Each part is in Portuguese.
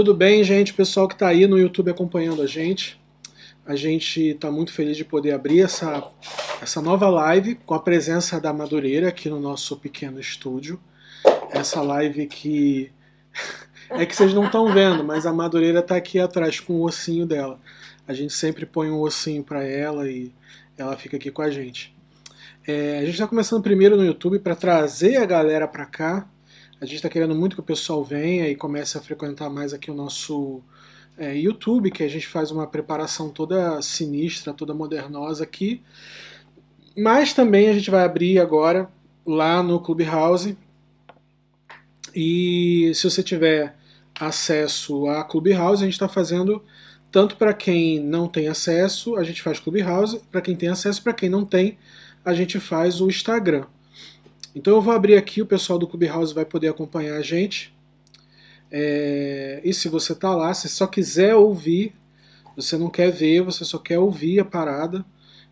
Tudo bem, gente? Pessoal que está aí no YouTube acompanhando a gente. A gente está muito feliz de poder abrir essa, essa nova live com a presença da Madureira aqui no nosso pequeno estúdio. Essa live que é que vocês não estão vendo, mas a Madureira está aqui atrás com o ossinho dela. A gente sempre põe um ossinho para ela e ela fica aqui com a gente. É, a gente está começando primeiro no YouTube para trazer a galera para cá. A gente está querendo muito que o pessoal venha e comece a frequentar mais aqui o nosso é, YouTube, que a gente faz uma preparação toda sinistra, toda modernosa aqui. Mas também a gente vai abrir agora lá no Clubhouse. E se você tiver acesso a Clubhouse, a gente está fazendo tanto para quem não tem acesso, a gente faz Clubhouse, para quem tem acesso, para quem não tem, a gente faz o Instagram. Então eu vou abrir aqui, o pessoal do Clubhouse vai poder acompanhar a gente. É, e se você está lá, se só quiser ouvir, você não quer ver, você só quer ouvir a parada,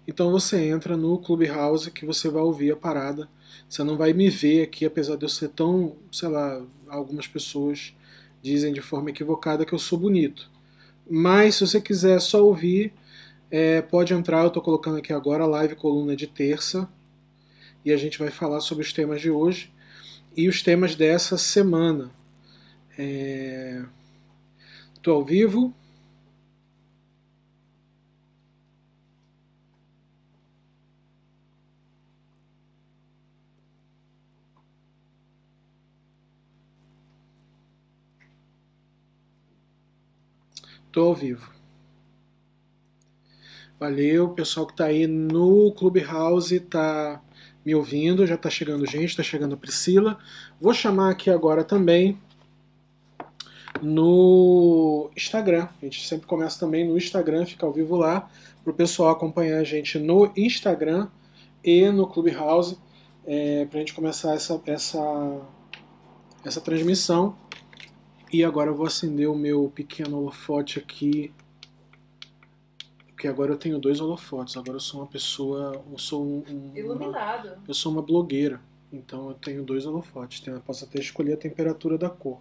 então você entra no Clubhouse que você vai ouvir a parada. Você não vai me ver aqui, apesar de eu ser tão, sei lá, algumas pessoas dizem de forma equivocada que eu sou bonito. Mas se você quiser só ouvir, é, pode entrar. Eu estou colocando aqui agora a live coluna de terça e a gente vai falar sobre os temas de hoje e os temas dessa semana. Estou é... ao vivo. Estou ao vivo. Valeu, pessoal que está aí no Clubhouse, está me ouvindo, já está chegando gente, está chegando a Priscila. Vou chamar aqui agora também no Instagram. A gente sempre começa também no Instagram, fica ao vivo lá, para o pessoal acompanhar a gente no Instagram e no Clubhouse, é, para a gente começar essa, essa, essa transmissão. E agora eu vou acender o meu pequeno holofote aqui. Porque agora eu tenho dois holofotes. Agora eu sou uma pessoa. Eu sou um, um, Iluminado. Uma, eu sou uma blogueira. Então eu tenho dois holofotes. Eu posso até escolher a temperatura da cor.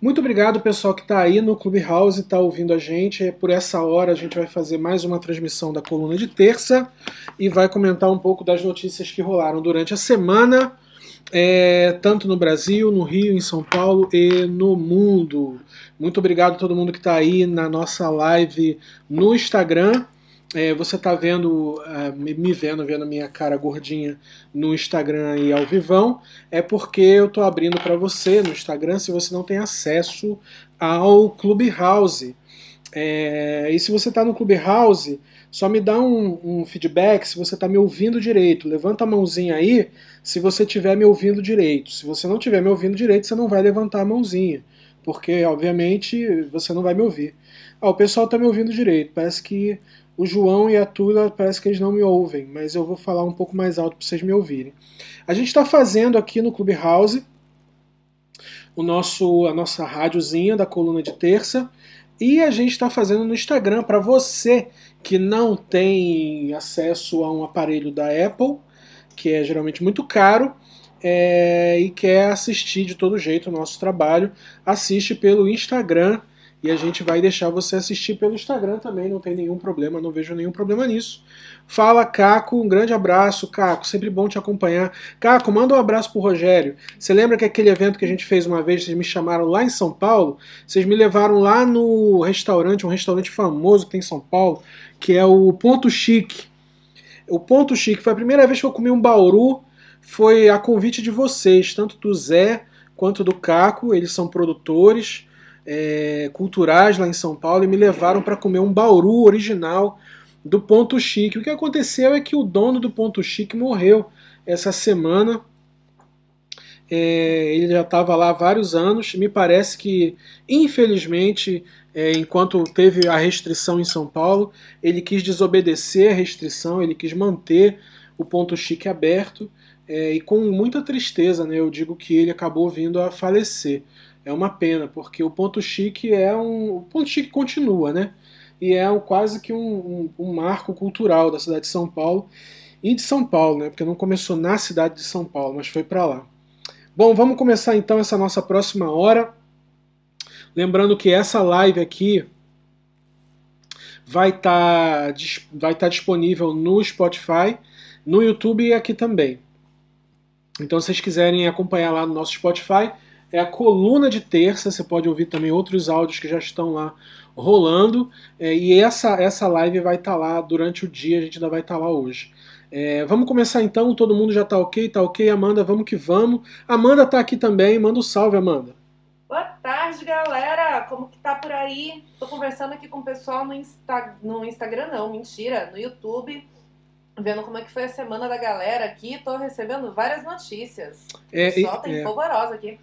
Muito obrigado, pessoal que está aí no Clubhouse, está ouvindo a gente. Por essa hora a gente vai fazer mais uma transmissão da coluna de terça e vai comentar um pouco das notícias que rolaram durante a semana é, tanto no Brasil, no Rio, em São Paulo e no mundo. Muito obrigado a todo mundo que está aí na nossa live no Instagram. É, você está vendo, uh, me vendo, vendo minha cara gordinha no Instagram e ao vivão, é porque eu estou abrindo para você no Instagram se você não tem acesso ao Clubhouse. É, e se você está no Clubhouse, só me dá um, um feedback se você está me ouvindo direito. Levanta a mãozinha aí se você estiver me ouvindo direito. Se você não estiver me ouvindo direito, você não vai levantar a mãozinha. Porque, obviamente, você não vai me ouvir. Ah, o pessoal está me ouvindo direito. Parece que o João e a Tula parece que eles não me ouvem, mas eu vou falar um pouco mais alto para vocês me ouvirem. A gente está fazendo aqui no Clubhouse o nosso, a nossa rádiozinha da coluna de terça. E a gente está fazendo no Instagram para você que não tem acesso a um aparelho da Apple, que é geralmente muito caro, é, e quer assistir de todo jeito o nosso trabalho, assiste pelo Instagram e a gente vai deixar você assistir pelo Instagram também, não tem nenhum problema, não vejo nenhum problema nisso. Fala, Caco, um grande abraço, Caco, sempre bom te acompanhar. Caco, manda um abraço pro Rogério. Você lembra que aquele evento que a gente fez uma vez, vocês me chamaram lá em São Paulo? Vocês me levaram lá no restaurante, um restaurante famoso que tem em São Paulo, que é o Ponto Chique. O Ponto Chique foi a primeira vez que eu comi um bauru, foi a convite de vocês, tanto do Zé quanto do Caco, eles são produtores é, culturais lá em São Paulo e me levaram para comer um bauru original do Ponto Chique. O que aconteceu é que o dono do Ponto Chique morreu essa semana. É, ele já estava lá há vários anos. Me parece que, infelizmente, é, enquanto teve a restrição em São Paulo, ele quis desobedecer a restrição, ele quis manter o Ponto Chique aberto. É, e com muita tristeza, né, eu digo que ele acabou vindo a falecer. É uma pena, porque o Ponto Chique é um. O Ponto Chique continua, né? E é um, quase que um, um, um marco cultural da cidade de São Paulo e de São Paulo, né? Porque não começou na cidade de São Paulo, mas foi para lá. Bom, vamos começar então essa nossa próxima hora. Lembrando que essa live aqui vai estar tá, vai tá disponível no Spotify, no YouTube e aqui também. Então, se vocês quiserem acompanhar lá no nosso Spotify, é a coluna de terça. Você pode ouvir também outros áudios que já estão lá rolando. É, e essa, essa live vai estar tá lá durante o dia, a gente ainda vai estar tá lá hoje. É, vamos começar então, todo mundo já está ok, tá ok, Amanda, vamos que vamos. Amanda está aqui também, manda um salve, Amanda. Boa tarde, galera! Como que tá por aí? Tô conversando aqui com o pessoal no, Insta... no Instagram, não, mentira, no YouTube, vendo como é que foi a semana da galera aqui. Tô recebendo várias notícias. É, o pessoal tá é, polvorosa aqui.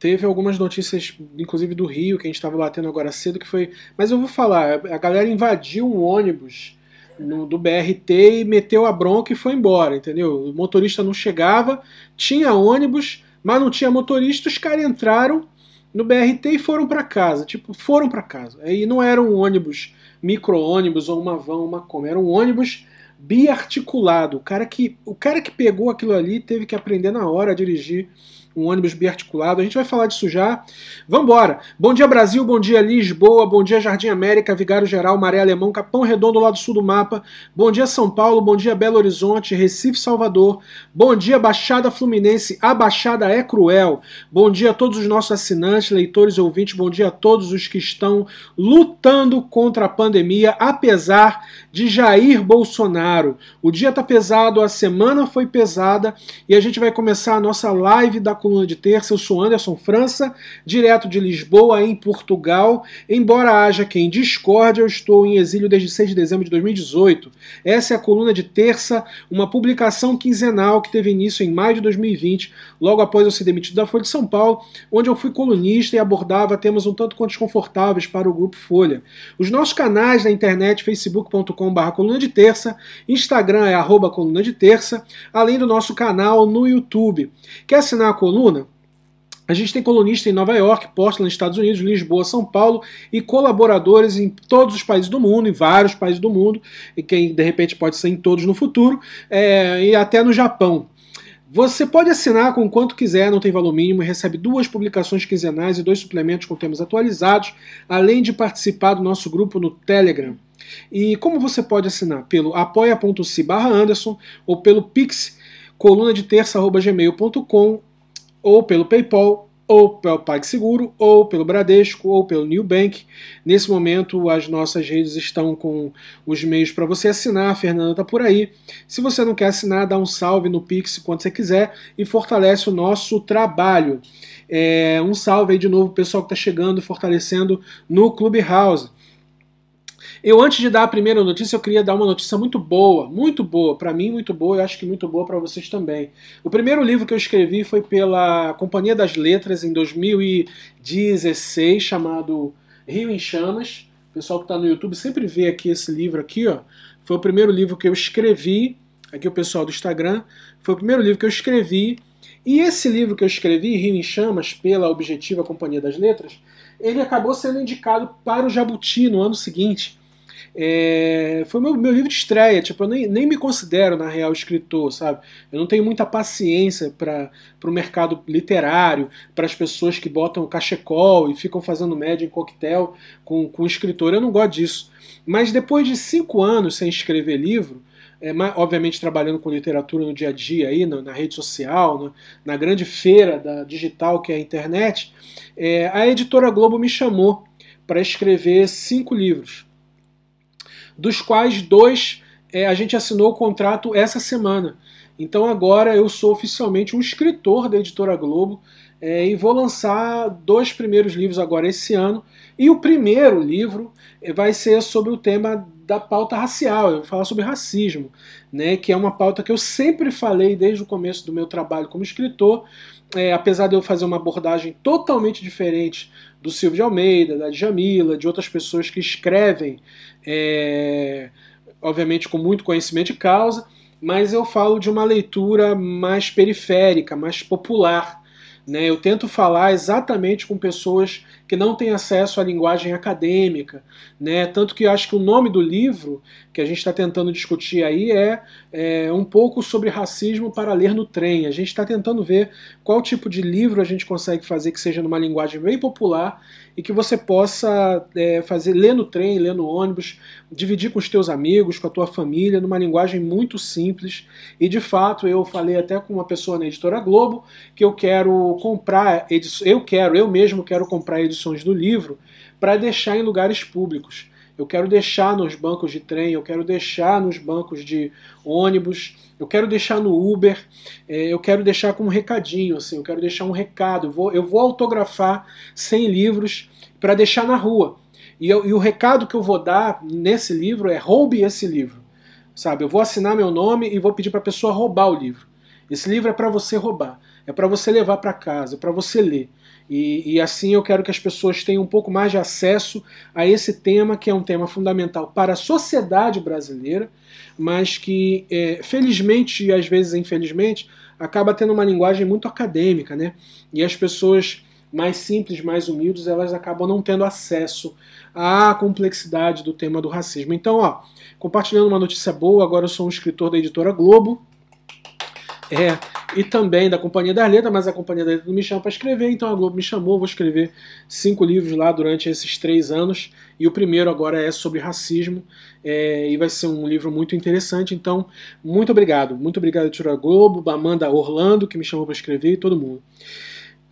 Teve algumas notícias, inclusive do Rio, que a gente estava batendo agora cedo, que foi. Mas eu vou falar, a galera invadiu um ônibus no, do BRT e meteu a bronca e foi embora, entendeu? O motorista não chegava, tinha ônibus, mas não tinha motorista, os caras entraram no BRT e foram para casa. Tipo, foram para casa. Aí não era um ônibus, micro-ônibus ou uma van, uma como, era um ônibus biarticulado. O cara que, o cara que pegou aquilo ali teve que aprender na hora a dirigir um ônibus biarticulado. A gente vai falar disso já. Vambora! Bom dia Brasil, bom dia Lisboa, bom dia Jardim América, Vigário Geral, Maré Alemão, Capão Redondo, lado sul do mapa. Bom dia São Paulo, bom dia Belo Horizonte, Recife, Salvador. Bom dia Baixada Fluminense, a Baixada é cruel. Bom dia a todos os nossos assinantes, leitores e ouvintes. Bom dia a todos os que estão lutando contra a pandemia, apesar de Jair Bolsonaro. O dia tá pesado, a semana foi pesada e a gente vai começar a nossa live da coluna de terça. Eu sou Anderson França, direto de Lisboa, em Portugal. Embora haja quem discorde, eu estou em exílio desde 6 de dezembro de 2018. Essa é a coluna de terça, uma publicação quinzenal que teve início em maio de 2020, logo após eu ser demitido da Folha de São Paulo, onde eu fui colunista e abordava temas um tanto quanto desconfortáveis para o grupo Folha. Os nossos canais na internet, facebook.com.br coluna de terça, Instagram é arroba coluna de terça, além do nosso canal no YouTube. Quer assinar a coluna? Coluna, a gente tem colunista em Nova York, Portland, Estados Unidos, Lisboa, São Paulo e colaboradores em todos os países do mundo, em vários países do mundo, e quem de repente pode ser em todos no futuro, é, e até no Japão. Você pode assinar com quanto quiser, não tem valor mínimo, e recebe duas publicações quinzenais e dois suplementos com temas atualizados, além de participar do nosso grupo no Telegram. E como você pode assinar? Pelo apoia.se Anderson ou pelo pix coluna de terça.gmail.com ou pelo PayPal, ou pelo PagSeguro, ou pelo Bradesco, ou pelo Nubank. Nesse momento, as nossas redes estão com os meios para você assinar. A Fernanda está por aí. Se você não quer assinar, dá um salve no Pix quando você quiser e fortalece o nosso trabalho. É, um salve aí de novo, pessoal que está chegando, fortalecendo no Clubhouse. Eu, antes de dar a primeira notícia, eu queria dar uma notícia muito boa, muito boa, para mim muito boa, eu acho que muito boa para vocês também. O primeiro livro que eu escrevi foi pela Companhia das Letras em 2016, chamado Rio em Chamas. O pessoal que está no YouTube sempre vê aqui esse livro aqui, ó. Foi o primeiro livro que eu escrevi, aqui o pessoal do Instagram, foi o primeiro livro que eu escrevi. E esse livro que eu escrevi, Rio em Chamas, pela Objetiva Companhia das Letras, ele acabou sendo indicado para o Jabuti no ano seguinte. É, foi meu, meu livro de estreia, tipo, eu nem, nem me considero, na real, escritor, sabe? Eu não tenho muita paciência para o mercado literário, para as pessoas que botam cachecol e ficam fazendo média em coquetel com, com escritor. Eu não gosto disso. Mas depois de cinco anos sem escrever livro, é, obviamente trabalhando com literatura no dia a dia, aí, na, na rede social, na, na, grande feira da digital que é a internet, é, a editora Globo me chamou para escrever cinco livros dos quais dois é, a gente assinou o contrato essa semana. Então agora eu sou oficialmente um escritor da Editora Globo é, e vou lançar dois primeiros livros agora esse ano. E o primeiro livro é, vai ser sobre o tema da pauta racial, eu vou falar sobre racismo, né, que é uma pauta que eu sempre falei desde o começo do meu trabalho como escritor, é, apesar de eu fazer uma abordagem totalmente diferente do Silvio de Almeida, da Djamila, de outras pessoas que escrevem é, obviamente com muito conhecimento de causa, mas eu falo de uma leitura mais periférica, mais popular. Né? Eu tento falar exatamente com pessoas que não têm acesso à linguagem acadêmica. Né? Tanto que acho que o nome do livro que a gente está tentando discutir aí é, é, um pouco sobre racismo para ler no trem. A gente está tentando ver qual tipo de livro a gente consegue fazer que seja numa linguagem bem popular e que você possa é, fazer ler no trem, ler no ônibus, dividir com os teus amigos, com a tua família, numa linguagem muito simples. E de fato, eu falei até com uma pessoa na editora Globo que eu quero comprar, eu quero, eu mesmo quero comprar edições do livro para deixar em lugares públicos eu quero deixar nos bancos de trem, eu quero deixar nos bancos de ônibus, eu quero deixar no Uber, é, eu quero deixar com um recadinho, assim, eu quero deixar um recado, eu vou, eu vou autografar 100 livros para deixar na rua. E, eu, e o recado que eu vou dar nesse livro é roube esse livro. Sabe, eu vou assinar meu nome e vou pedir para a pessoa roubar o livro. Esse livro é para você roubar, é para você levar para casa, é para você ler. E, e, assim eu quero que as pessoas tenham um pouco mais de acesso a esse tema, que é um tema fundamental para a sociedade brasileira, mas que, é, felizmente e às vezes infelizmente, acaba tendo uma linguagem muito acadêmica, né? E as pessoas mais simples, mais humildes, elas acabam não tendo acesso à complexidade do tema do racismo. Então, ó, compartilhando uma notícia boa, agora eu sou um escritor da editora Globo. É, e também da Companhia das Letras, mas a Companhia das Letras não me chama para escrever, então a Globo me chamou, vou escrever cinco livros lá durante esses três anos, e o primeiro agora é sobre racismo, é, e vai ser um livro muito interessante, então muito obrigado, muito obrigado Editora Globo, Amanda Orlando, que me chamou para escrever, e todo mundo.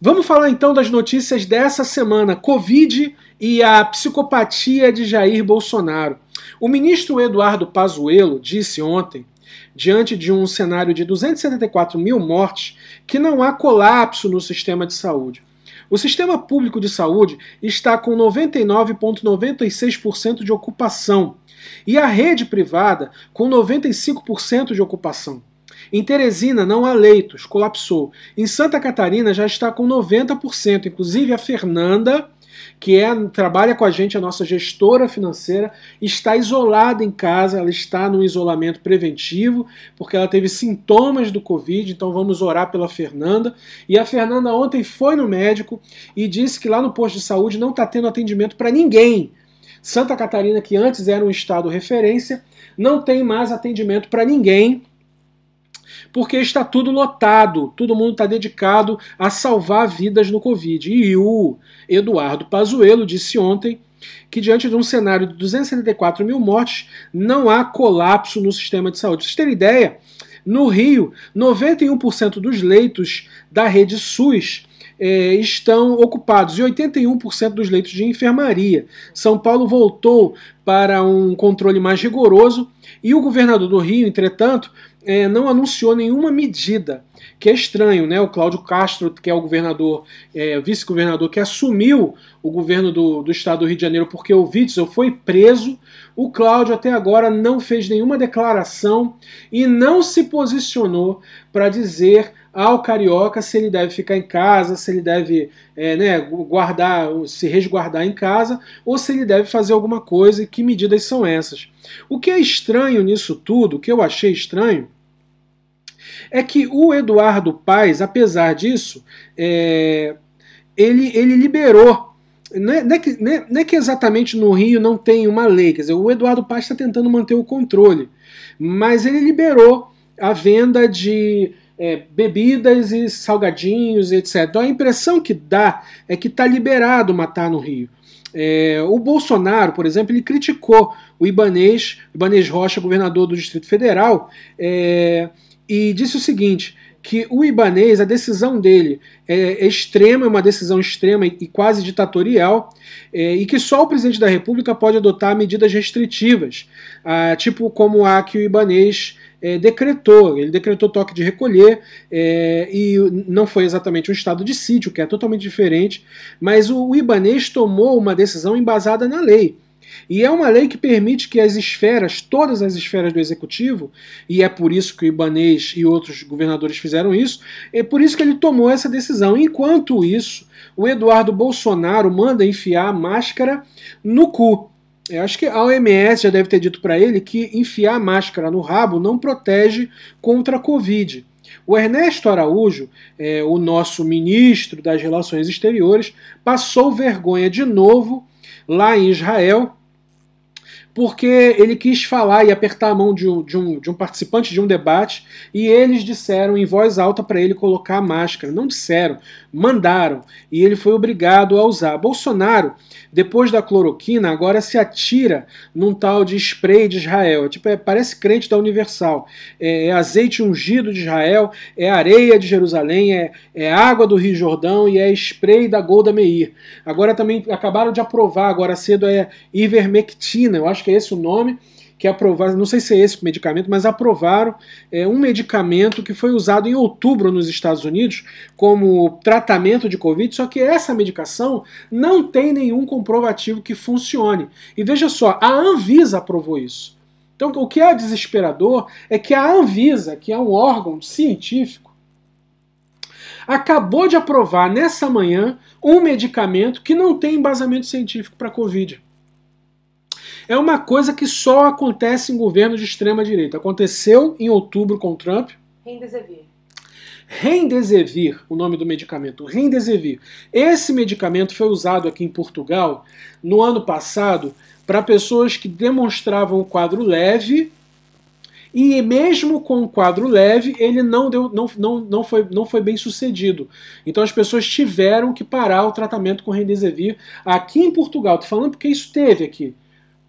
Vamos falar então das notícias dessa semana, Covid e a psicopatia de Jair Bolsonaro. O ministro Eduardo Pazuello disse ontem diante de um cenário de 274 mil mortes, que não há colapso no sistema de saúde. O sistema público de saúde está com 99,96% de ocupação e a rede privada com 95% de ocupação. Em Teresina não há leitos, colapsou. Em Santa Catarina já está com 90%. Inclusive a Fernanda, que é, trabalha com a gente, a nossa gestora financeira, está isolada em casa, ela está no isolamento preventivo, porque ela teve sintomas do Covid, então vamos orar pela Fernanda. E a Fernanda ontem foi no médico e disse que lá no posto de saúde não está tendo atendimento para ninguém. Santa Catarina, que antes era um estado referência, não tem mais atendimento para ninguém porque está tudo lotado, todo mundo está dedicado a salvar vidas no Covid. E o Eduardo Pazuello disse ontem que diante de um cenário de 274 mil mortes, não há colapso no sistema de saúde. Pra vocês terem ideia, no Rio, 91% dos leitos da rede SUS é, estão ocupados e 81% dos leitos de enfermaria. São Paulo voltou para um controle mais rigoroso e o governador do Rio, entretanto, é, não anunciou nenhuma medida, que é estranho, né? O Cláudio Castro, que é o governador, é, vice-governador, que assumiu o governo do, do estado do Rio de Janeiro porque o Witzel foi preso. O Cláudio até agora não fez nenhuma declaração e não se posicionou para dizer ao carioca se ele deve ficar em casa, se ele deve é, né, guardar, se resguardar em casa, ou se ele deve fazer alguma coisa e que medidas são essas. O que é estranho nisso tudo, o que eu achei estranho, é que o Eduardo Paes, apesar disso, é, ele, ele liberou. Não é, não, é que, não, é, não é, que, exatamente no Rio não tem uma lei, quer dizer, o Eduardo Paes está tentando manter o controle, mas ele liberou a venda de é, bebidas e salgadinhos, etc. Então a impressão que dá é que está liberado matar no Rio. É, o Bolsonaro, por exemplo, ele criticou o Ibanês, Ibanês Rocha, governador do Distrito Federal, é, e disse o seguinte: que o Ibanês, a decisão dele é, extrema, é uma decisão extrema e, quase ditatorial, é, e que só o presidente da República pode adotar medidas restritivas, ah, tipo como a que o Ibanês é, decretou. Ele decretou toque de recolher é, e não foi exatamente um estado de sítio, que é totalmente diferente, mas o, o Ibanês tomou uma decisão embasada na lei. E é uma lei que permite que as esferas, todas as esferas do executivo, e é por isso que o Ibanês e outros governadores fizeram isso, é por isso que ele tomou essa decisão. Enquanto isso, o Eduardo Bolsonaro manda enfiar a máscara no cu. Eu acho que a OMS já deve ter dito para ele que enfiar a máscara no rabo não protege contra a Covid. O Ernesto Araújo, é, o nosso ministro das Relações Exteriores, passou vergonha de novo lá em Israel porque ele quis falar e apertar a mão de um, de um, de um participante de um debate e eles disseram em voz alta para ele colocar a máscara. Não disseram, mandaram e ele foi obrigado a usar. Bolsonaro, depois da cloroquina, agora se atira num tal de spray de Israel. É tipo, é, parece crente da Universal. É, é, azeite ungido de Israel, é areia de Jerusalém, é, é água do Rio Jordão e é spray da Golda Meir. Agora também acabaram de aprovar, agora cedo é ivermectina. Eu acho que que é esse o nome, que aprovaram, não sei se é esse medicamento, mas aprovaram é, um medicamento que foi usado em outubro nos Estados Unidos como tratamento de Covid, só que essa medicação não tem nenhum comprovativo que funcione. E veja só, a Anvisa aprovou isso. Então, o que é desesperador é que a Anvisa, que é um órgão científico, acabou de aprovar nessa manhã um medicamento que não tem embasamento científico para Covid é uma coisa que só acontece em governos de extrema direita. Aconteceu em outubro com Trump. Remdesivir. Remdesivir, o nome do medicamento, Remdesivir. Esse medicamento foi usado aqui em Portugal no ano passado para pessoas que demonstravam um quadro leve e mesmo com o quadro leve, ele não, deu, não, não, não, foi, não foi bem sucedido. Então as pessoas tiveram que parar o tratamento com Remdesivir aqui em Portugal. Estou falando porque isso teve aqui.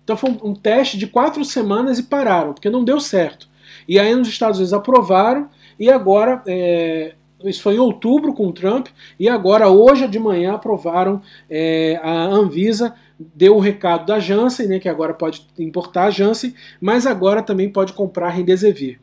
Então foi um, teste de quatro semanas e pararam, porque não deu certo. E aí nos Estados Unidos aprovaram, e agora, é, isso foi em outubro com o Trump, e agora, hoje de manhã, aprovaram é, a Anvisa, deu o recado da Janssen, né, que agora pode importar a Janssen, mas agora também pode comprar Remdesivir.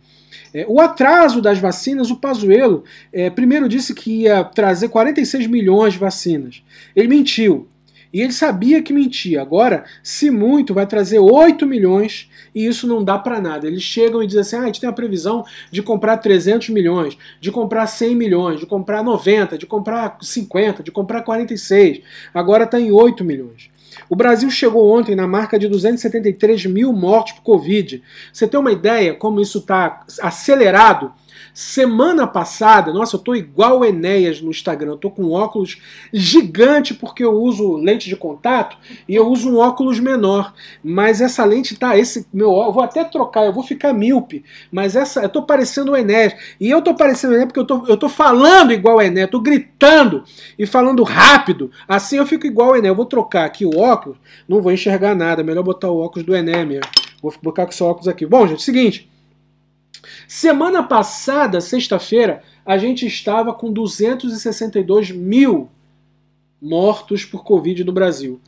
É, o atraso das vacinas, o Pazuello é, primeiro disse que ia trazer 46 milhões de vacinas. Ele mentiu. E ele sabia que mentia. Agora, se muito, vai trazer 8 milhões e isso não dá para nada. Eles chegam e dizem assim: ah, a gente tem a previsão de comprar 300 milhões, de comprar 100 milhões, de comprar 90, de comprar 50, de comprar 46. Agora está em 8 milhões. O Brasil chegou ontem na marca de 273 mil mortes por Covid. Você tem uma ideia como isso está acelerado? Semana passada, nossa, eu tô igual Enéas no Instagram, eu tô com um óculos gigante porque eu uso lente de contato e eu uso um óculos menor. Mas essa lente tá, esse meu eu vou até trocar, eu vou ficar míope, mas essa, eu tô parecendo o Enéas. E eu tô parecendo o Enéas porque eu tô, eu tô falando igual o Enéas, tô gritando e falando rápido. Assim eu fico igual o Enéas. Eu vou trocar aqui o óculos, não vou enxergar nada, melhor botar o óculos do Enéas mesmo. Vou botar com esse óculos aqui. Bom, gente, seguinte. Semana passada, sexta-feira, a gente estava com 262 mil mortos por Covid no Brasil.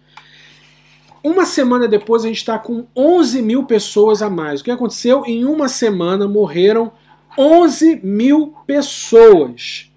Uma semana depois, a gente está com 11 mil pessoas a mais. O que aconteceu? Em uma semana morreram 11 mil pessoas.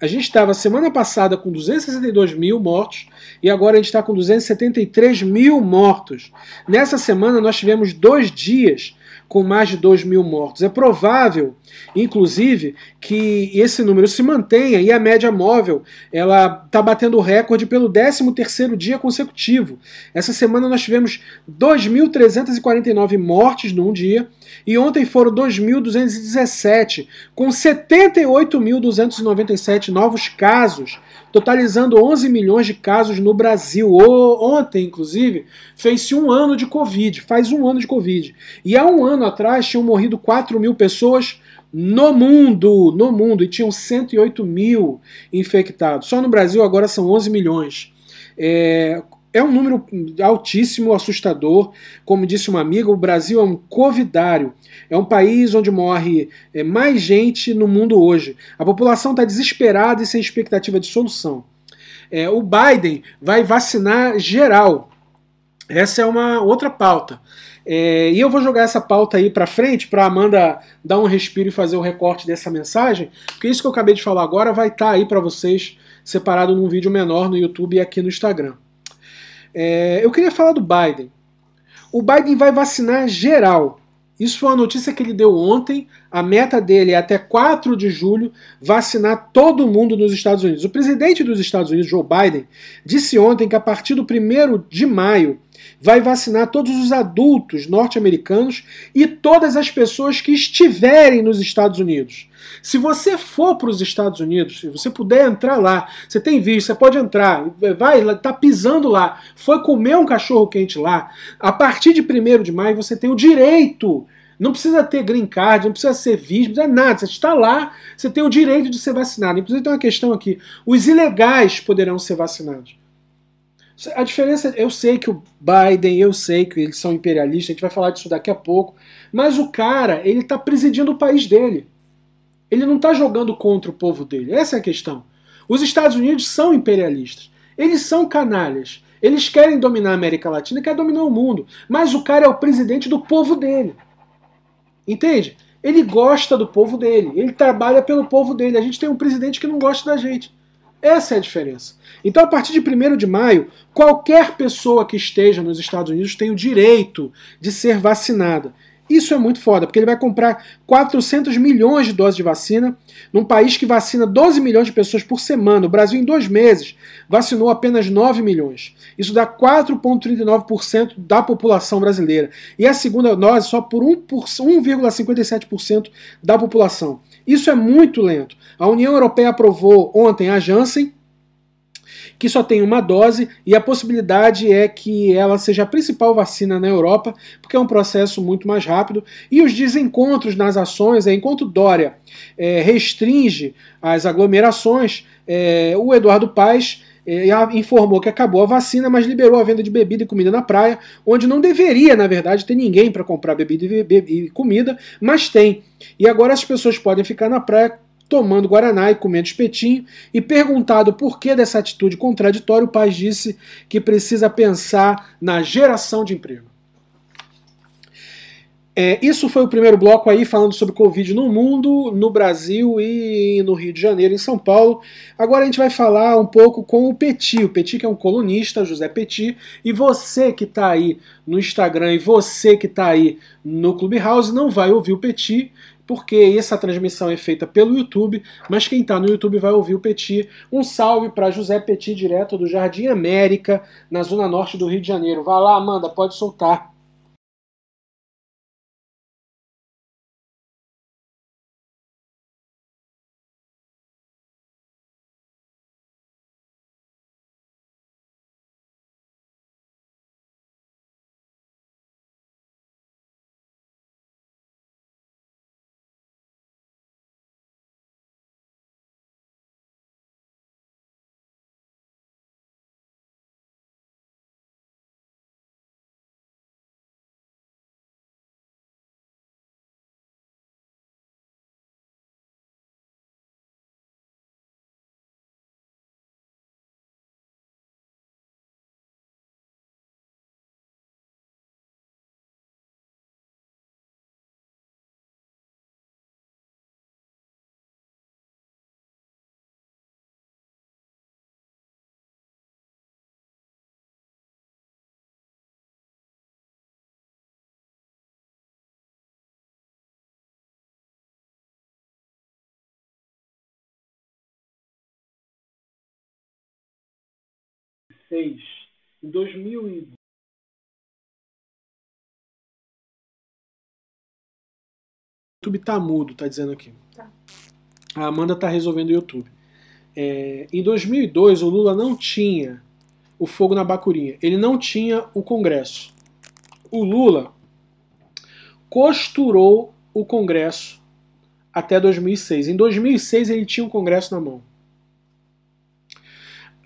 A gente estava semana passada com 262 mil mortos e agora a gente está com 273 mil mortos. Nessa semana nós tivemos dois dias com mais de 2 mil mortos. É provável, inclusive, que esse número se mantenha e a média móvel ela está batendo o recorde pelo 13º dia consecutivo. Essa semana nós tivemos 2.349 mortes num dia e ontem foram 2.217, com 78.297 novos casos totalizando 11 milhões de casos no Brasil. ontem, inclusive, fez-se um ano de Covid, faz um ano de Covid. E há um ano atrás tinham morrido 4 mil pessoas no mundo, no mundo, e tinham 108 mil infectados. Só no Brasil agora são 11 milhões. É, é um número altíssimo, assustador. Como disse uma amiga, o Brasil é um covidário. É um país onde morre é, mais gente no mundo hoje. A população está desesperada e sem expectativa de solução. É, o Biden vai vacinar geral. Essa é uma outra pauta. É, e eu vou jogar essa pauta aí para frente para Amanda dar um respiro e fazer o recorte dessa mensagem, porque isso que eu acabei de falar agora vai estar tá aí para vocês separado num vídeo menor no YouTube e aqui no Instagram. É, eu queria falar do Biden. O Biden vai vacinar geral. Isso foi uma notícia que ele deu ontem. A meta dele é até 4 de julho vacinar todo mundo nos Estados Unidos. O presidente dos Estados Unidos, Joe Biden, disse ontem que a partir do 1 de maio vai vacinar todos os adultos norte-americanos e todas as pessoas que estiverem nos Estados Unidos. Se você for para os Estados Unidos, se você puder entrar lá, você tem visto, você pode entrar, vai, tá pisando lá, foi comer um cachorro quente lá, a partir de 1 de maio você tem o direito não precisa ter green card, não precisa ser visto, não precisa nada. Você está lá, você tem o direito de ser vacinado. Inclusive tem uma questão aqui: os ilegais poderão ser vacinados. A diferença, eu sei que o Biden, eu sei que eles são imperialistas, a gente vai falar disso daqui a pouco, mas o cara, ele está presidindo o país dele. Ele não está jogando contra o povo dele. Essa é a questão. Os Estados Unidos são imperialistas. Eles são canalhas. Eles querem dominar a América Latina, querem dominar o mundo. Mas o cara é o presidente do povo dele. Entende? Ele gosta do povo dele, ele trabalha pelo povo dele. A gente tem um presidente que não gosta da gente. Essa é a diferença. Então, a partir de 1 de maio, qualquer pessoa que esteja nos Estados Unidos tem o direito de ser vacinada. Isso é muito foda, porque ele vai comprar 400 milhões de doses de vacina num país que vacina 12 milhões de pessoas por semana. O Brasil, em dois meses, vacinou apenas 9 milhões. Isso dá 4,39% da população brasileira. E a segunda dose só por 1,57% da população. Isso é muito lento. A União Europeia aprovou ontem a Janssen, que só tem uma dose e a possibilidade é que ela seja a principal vacina na Europa, porque é um processo muito mais rápido. E os desencontros nas ações, é, enquanto Dória é, restringe as aglomerações, é, o Eduardo Paes é, informou que acabou a vacina, mas liberou a venda de bebida e comida na praia, onde não deveria, na verdade, ter ninguém para comprar bebida e comida, mas tem. E agora as pessoas podem ficar na praia tomando Guaraná e comendo espetinho, e perguntado por que dessa atitude contraditória, o pai disse que precisa pensar na geração de emprego. É, isso foi o primeiro bloco aí falando sobre Covid no mundo, no Brasil e no Rio de Janeiro, em São Paulo. Agora a gente vai falar um pouco com o Petit. O Petit que é um colunista, José Petit, e você que está aí no Instagram e você que está aí no Clubhouse não vai ouvir o Petit, porque essa transmissão é feita pelo YouTube, mas quem está no YouTube vai ouvir o Petit. Um salve para José Petit, direto do Jardim América, na zona norte do Rio de Janeiro. Vai lá, Amanda, pode soltar. Em 2000 e YouTube tá mudo, tá dizendo aqui. Tá. A Amanda tá resolvendo o YouTube. É, em 2002, o Lula não tinha o fogo na bacurinha. Ele não tinha o Congresso. O Lula costurou o Congresso até 2006. Em 2006, ele tinha o Congresso na mão.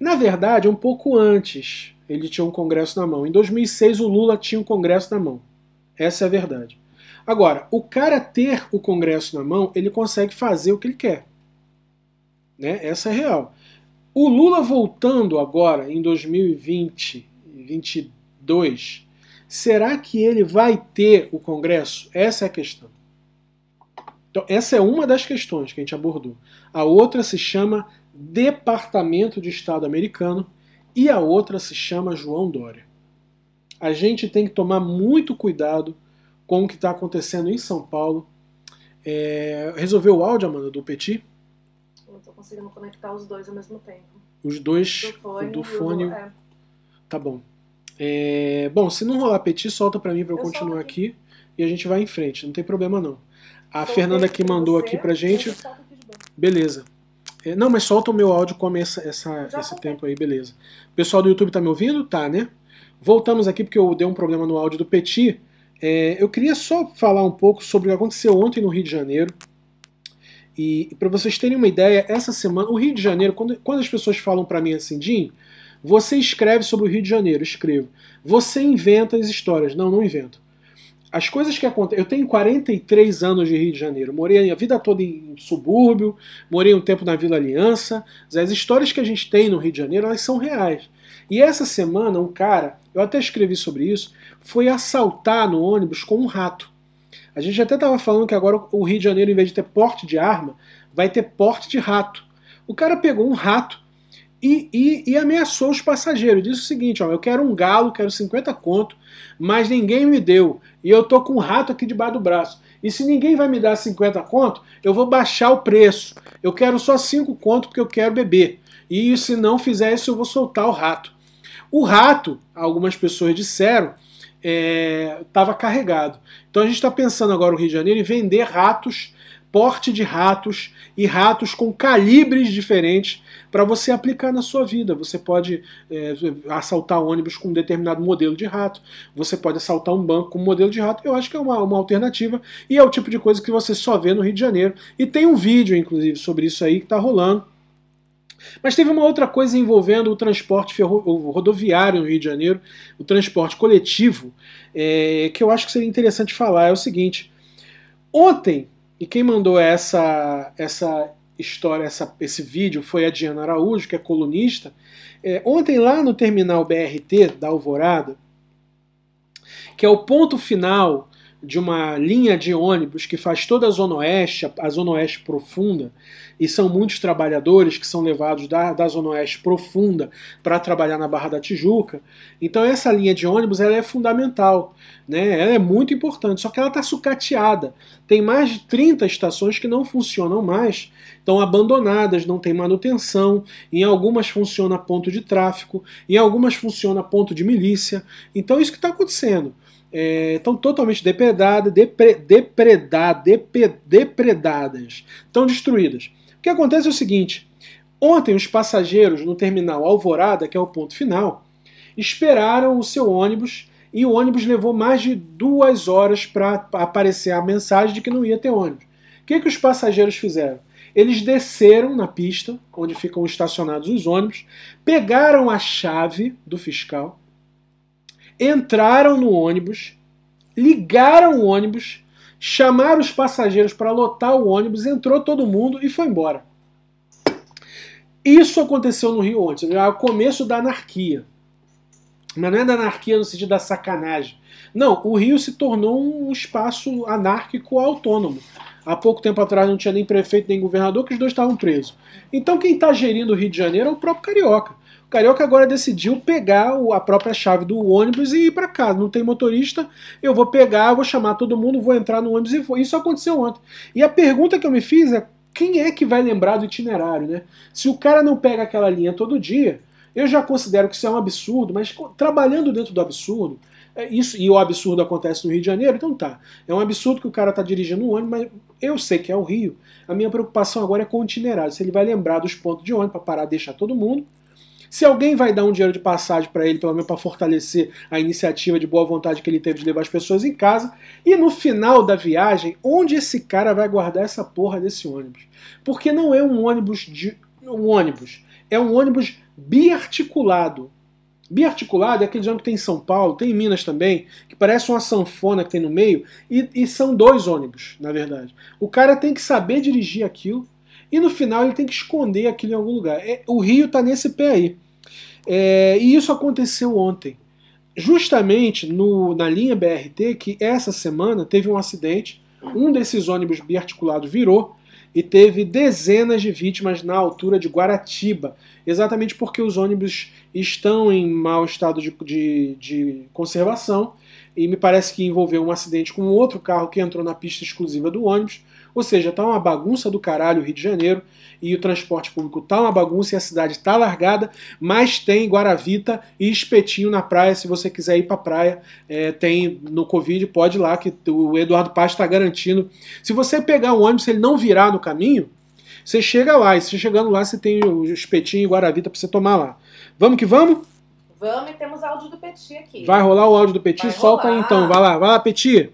Na verdade, um pouco antes, ele tinha um Congresso na mão. Em 2006, o Lula tinha um Congresso na mão. Essa é a verdade. Agora, o cara ter o Congresso na mão, ele consegue fazer o que ele quer. Né? Essa é real. O Lula voltando agora em 2020, 2022, será que ele vai ter o Congresso? Essa é a questão. Então, essa é uma das questões que a gente abordou. A outra se chama Departamento de Estado americano e a outra se chama João Dória. A gente tem que tomar muito cuidado com o que está acontecendo em São Paulo. É, resolveu o áudio, Amanda, do Petit? Eu estou conseguindo conectar os dois ao mesmo tempo. Os dois, do fone, do fone. É. Tá bom. É, bom, se não rolar Petit, solta para mim para eu, eu continuar aqui. e a gente vai em frente, não tem problema não. A Fernanda que mandou aqui pra gente. Beleza. É, não, mas solta o meu áudio como essa, essa, esse tempo aí, beleza. O pessoal do YouTube tá me ouvindo? Tá, né? Voltamos aqui porque eu dei um problema no áudio do Petit. É, eu queria só falar um pouco sobre o que aconteceu ontem no Rio de Janeiro. E para vocês terem uma ideia, essa semana, o Rio de Janeiro, quando, quando as pessoas falam para mim assim, Jim, você escreve sobre o Rio de Janeiro, escrevo. Você inventa as histórias. Não, não invento. As coisas que acontecem. Eu tenho 43 anos de Rio de Janeiro. Morei a vida toda em subúrbio, morei um tempo na Vila Aliança. As histórias que a gente tem no Rio de Janeiro, elas são reais. E essa semana, um cara, eu até escrevi sobre isso, foi assaltar no ônibus com um rato. A gente até estava falando que agora o Rio de Janeiro, em vez de ter porte de arma, vai ter porte de rato. O cara pegou um rato e, e, e ameaçou os passageiros. Disse o seguinte: ó, eu quero um galo, quero 50 conto, mas ninguém me deu. E eu tô com um rato aqui debaixo do braço. E se ninguém vai me dar 50 conto, eu vou baixar o preço. Eu quero só 5 conto porque eu quero beber. E se não fizer isso, eu vou soltar o rato. O rato, algumas pessoas disseram, estava é, carregado. Então a gente está pensando agora no Rio de Janeiro em vender ratos, porte de ratos e ratos com calibres diferentes para você aplicar na sua vida. Você pode é, assaltar ônibus com um determinado modelo de rato, você pode assaltar um banco com um modelo de rato. Eu acho que é uma, uma alternativa e é o tipo de coisa que você só vê no Rio de Janeiro. E tem um vídeo, inclusive, sobre isso aí que está rolando. Mas teve uma outra coisa envolvendo o transporte rodoviário no Rio de Janeiro, o transporte coletivo, é, que eu acho que seria interessante falar. É o seguinte: ontem, e quem mandou essa, essa história, essa, esse vídeo foi a Diana Araújo, que é colunista. É, ontem, lá no terminal BRT da Alvorada, que é o ponto final de uma linha de ônibus que faz toda a Zona Oeste, a Zona Oeste profunda, e são muitos trabalhadores que são levados da, da Zona Oeste profunda para trabalhar na Barra da Tijuca. Então essa linha de ônibus ela é fundamental, né? ela é muito importante, só que ela está sucateada. Tem mais de 30 estações que não funcionam mais, estão abandonadas, não tem manutenção, em algumas funciona ponto de tráfico, em algumas funciona ponto de milícia. Então isso que está acontecendo é, estão totalmente depredadas, depre, depredadas, dep, depredadas, estão destruídas. O que acontece é o seguinte: ontem os passageiros no terminal Alvorada, que é o ponto final, esperaram o seu ônibus e o ônibus levou mais de duas horas para aparecer a mensagem de que não ia ter ônibus. O que, que os passageiros fizeram? Eles desceram na pista, onde ficam estacionados os ônibus, pegaram a chave do fiscal entraram no ônibus, ligaram o ônibus, chamaram os passageiros para lotar o ônibus, entrou todo mundo e foi embora. Isso aconteceu no Rio ontem, é o começo da anarquia. Mas não é da anarquia no sentido da sacanagem. Não, o Rio se tornou um espaço anárquico autônomo. Há pouco tempo atrás não tinha nem prefeito nem governador, que os dois estavam presos. Então quem está gerindo o Rio de Janeiro é o próprio Carioca. Carioca agora decidiu pegar a própria chave do ônibus e ir para casa. Não tem motorista, eu vou pegar, vou chamar todo mundo, vou entrar no ônibus e vou. Isso aconteceu ontem. E a pergunta que eu me fiz é: quem é que vai lembrar do itinerário, né? Se o cara não pega aquela linha todo dia, eu já considero que isso é um absurdo, mas trabalhando dentro do absurdo, é isso, e o absurdo acontece no Rio de Janeiro, então tá. É um absurdo que o cara tá dirigindo um ônibus, mas eu sei que é o Rio. A minha preocupação agora é com o itinerário. Se ele vai lembrar dos pontos de ônibus para parar, deixar todo mundo se alguém vai dar um dinheiro de passagem para ele, pelo menos para fortalecer a iniciativa de boa vontade que ele teve de levar as pessoas em casa, e no final da viagem, onde esse cara vai guardar essa porra desse ônibus? Porque não é um ônibus de um ônibus, é um ônibus biarticulado. Biarticulado é aquele ônibus que tem em São Paulo, tem em Minas também, que parece uma sanfona que tem no meio, e, e são dois ônibus, na verdade. O cara tem que saber dirigir aquilo, e no final ele tem que esconder aquilo em algum lugar. É, o Rio está nesse pé aí. É, e isso aconteceu ontem. Justamente no, na linha BRT, que essa semana teve um acidente, um desses ônibus biarticulados virou e teve dezenas de vítimas na altura de Guaratiba, exatamente porque os ônibus estão em mau estado de, de, de conservação e me parece que envolveu um acidente com outro carro que entrou na pista exclusiva do ônibus. Ou seja, tá uma bagunça do caralho o Rio de Janeiro e o transporte público tá uma bagunça e a cidade tá largada, mas tem Guaravita e espetinho na praia. Se você quiser ir pra praia, é, tem no Covid, pode ir lá, que o Eduardo Paz está garantindo. Se você pegar um ônibus, ele não virar no caminho, você chega lá, e se chegando lá, você tem o espetinho e Guaravita para você tomar lá. Vamos que vamos? Vamos e temos áudio do Petit aqui. Vai rolar o áudio do Petit? Vai Solta aí rolar. então, vai lá, vai lá, Petit.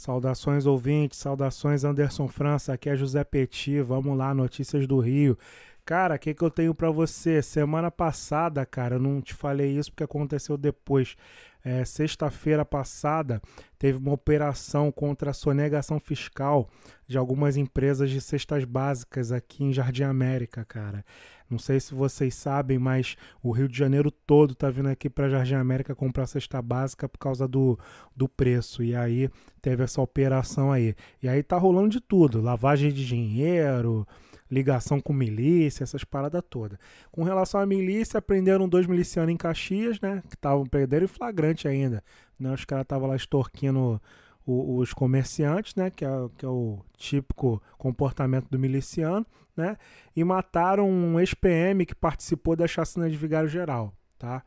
Saudações ouvintes, saudações Anderson França, aqui é José Petit, vamos lá, notícias do Rio. Cara, o que, que eu tenho pra você? Semana passada, cara, eu não te falei isso porque aconteceu depois. É, Sexta-feira passada teve uma operação contra a sonegação fiscal de algumas empresas de cestas básicas aqui em Jardim América, cara. Não sei se vocês sabem, mas o Rio de Janeiro todo tá vindo aqui para Jardim América comprar cesta básica por causa do, do preço. E aí teve essa operação aí. E aí tá rolando de tudo: lavagem de dinheiro, ligação com milícia, essas paradas todas. Com relação à milícia, prenderam dois milicianos em Caxias, né? Que estavam prenderam em flagrante ainda. Né, os caras estavam lá extorquindo os comerciantes, né? Que é, que é o típico comportamento do miliciano, né? E mataram um ex-PM que participou da chacina de Vigário Geral, tá?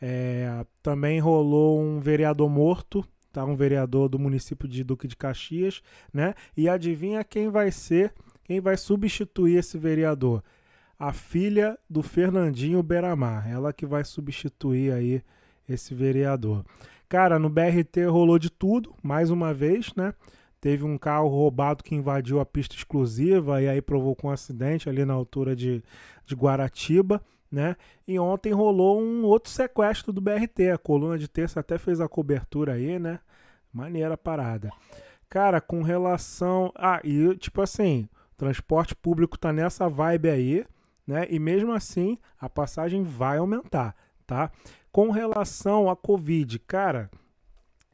É, também rolou um vereador morto, tá? Um vereador do município de Duque de Caxias, né? E adivinha quem vai ser, quem vai substituir esse vereador? A filha do Fernandinho Beramar, ela que vai substituir aí esse vereador. Cara, no BRT rolou de tudo, mais uma vez, né? Teve um carro roubado que invadiu a pista exclusiva e aí provocou um acidente ali na altura de, de Guaratiba, né? E ontem rolou um outro sequestro do BRT. A coluna de terça até fez a cobertura aí, né? Maneira parada. Cara, com relação. Ah, e tipo assim, transporte público tá nessa vibe aí, né? E mesmo assim, a passagem vai aumentar, tá? Com relação à Covid, cara,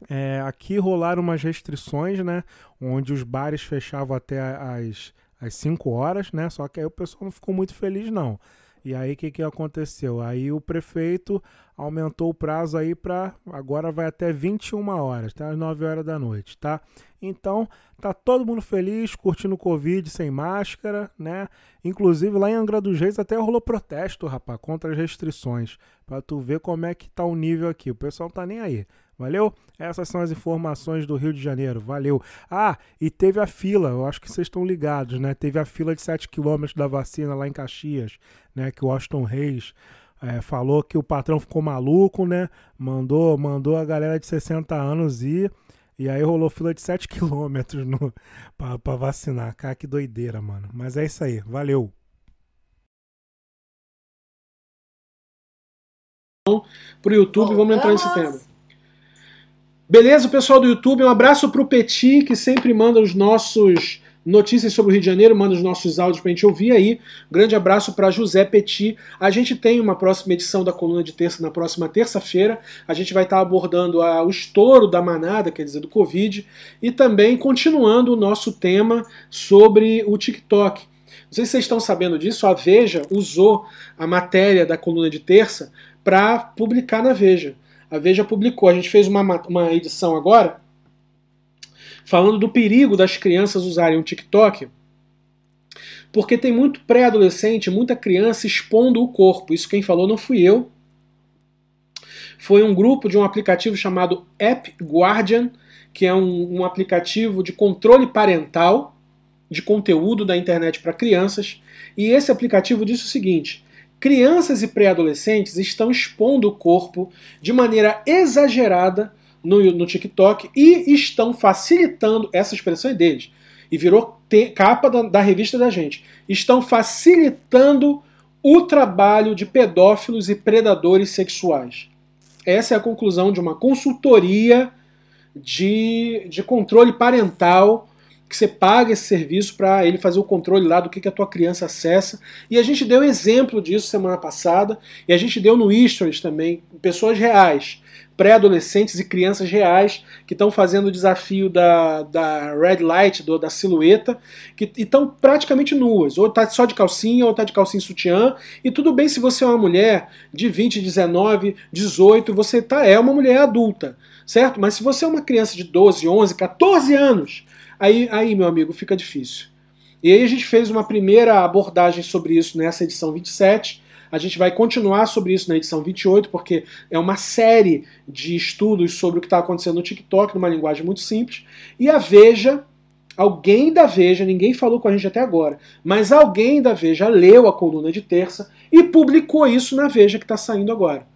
é, aqui rolaram umas restrições, né? Onde os bares fechavam até as, as 5 horas, né? Só que aí o pessoal não ficou muito feliz, não. E aí o que, que aconteceu? Aí o prefeito aumentou o prazo aí para agora vai até 21 horas, tá? Às 9 horas da noite, tá? Então, tá todo mundo feliz, curtindo o Covid sem máscara, né? Inclusive lá em Angra dos Reis até rolou protesto, rapaz, contra as restrições, para tu ver como é que tá o nível aqui. O pessoal não tá nem aí. Valeu? Essas são as informações do Rio de Janeiro. Valeu. Ah, e teve a fila, eu acho que vocês estão ligados, né? Teve a fila de 7 km da vacina lá em Caxias, né? Que o Washington Reis é, falou que o patrão ficou maluco, né? Mandou, mandou a galera de 60 anos ir. E aí rolou fila de 7 quilômetros no, pra, pra vacinar. Cara, que doideira, mano. Mas é isso aí. Valeu. Pro YouTube, vamos entrar nesse Voltamos. tema. Beleza, pessoal do YouTube? Um abraço pro Petit, que sempre manda os nossos notícias sobre o Rio de Janeiro, manda os nossos áudios pra gente ouvir aí. Grande abraço para José Petit. A gente tem uma próxima edição da coluna de terça na próxima terça-feira. A gente vai estar abordando a- o estouro da manada, quer dizer, do Covid, e também continuando o nosso tema sobre o TikTok. Não sei se vocês estão sabendo disso, a Veja usou a matéria da coluna de terça para publicar na Veja. A Veja publicou, a gente fez uma, ma- uma edição agora falando do perigo das crianças usarem o TikTok, porque tem muito pré-adolescente, muita criança expondo o corpo. Isso quem falou não fui eu. Foi um grupo de um aplicativo chamado App Guardian, que é um, um aplicativo de controle parental de conteúdo da internet para crianças. E esse aplicativo disse o seguinte: crianças e pré-adolescentes estão expondo o corpo de maneira exagerada no, no TikTok e estão facilitando, essa expressão é deles, e virou te- capa da, da revista da gente, estão facilitando o trabalho de pedófilos e predadores sexuais. Essa é a conclusão de uma consultoria de, de controle parental que você paga esse serviço para ele fazer o controle lá do que, que a tua criança acessa. E a gente deu exemplo disso semana passada, e a gente deu no Stories também, pessoas reais pré-adolescentes e crianças reais que estão fazendo o desafio da, da red light, do, da silhueta, que estão praticamente nuas. Ou tá só de calcinha, ou tá de calcinha sutiã. E tudo bem se você é uma mulher de 20, 19, 18, você tá, é uma mulher adulta, certo? Mas se você é uma criança de 12, 11, 14 anos, aí, aí meu amigo, fica difícil. E aí a gente fez uma primeira abordagem sobre isso nessa edição 27, a gente vai continuar sobre isso na edição 28, porque é uma série de estudos sobre o que está acontecendo no TikTok, numa linguagem muito simples. E a Veja, alguém da Veja, ninguém falou com a gente até agora, mas alguém da Veja leu a coluna de terça e publicou isso na Veja que está saindo agora.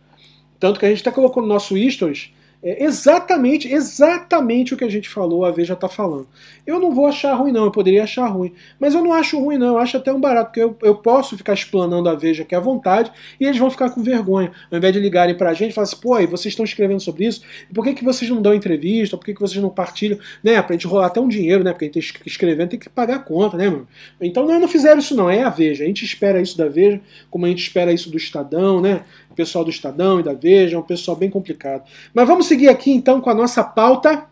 Tanto que a gente até colocou no nosso stories é exatamente, exatamente o que a gente falou, a Veja está falando. Eu não vou achar ruim, não, eu poderia achar ruim. Mas eu não acho ruim, não, eu acho até um barato, porque eu, eu posso ficar explanando a Veja aqui à vontade e eles vão ficar com vergonha. Ao invés de ligarem pra gente e falar assim, pô, aí vocês estão escrevendo sobre isso, por que, que vocês não dão entrevista, por que, que vocês não partilham, né? Pra gente rolar até um dinheiro, né? Porque a gente que escrevendo, tem que pagar a conta, né, mano? Então não, não fizeram isso, não, é a Veja. A gente espera isso da Veja, como a gente espera isso do Estadão, né? Pessoal do Estadão e da Veja, é um pessoal bem complicado. Mas vamos seguir aqui então com a nossa pauta.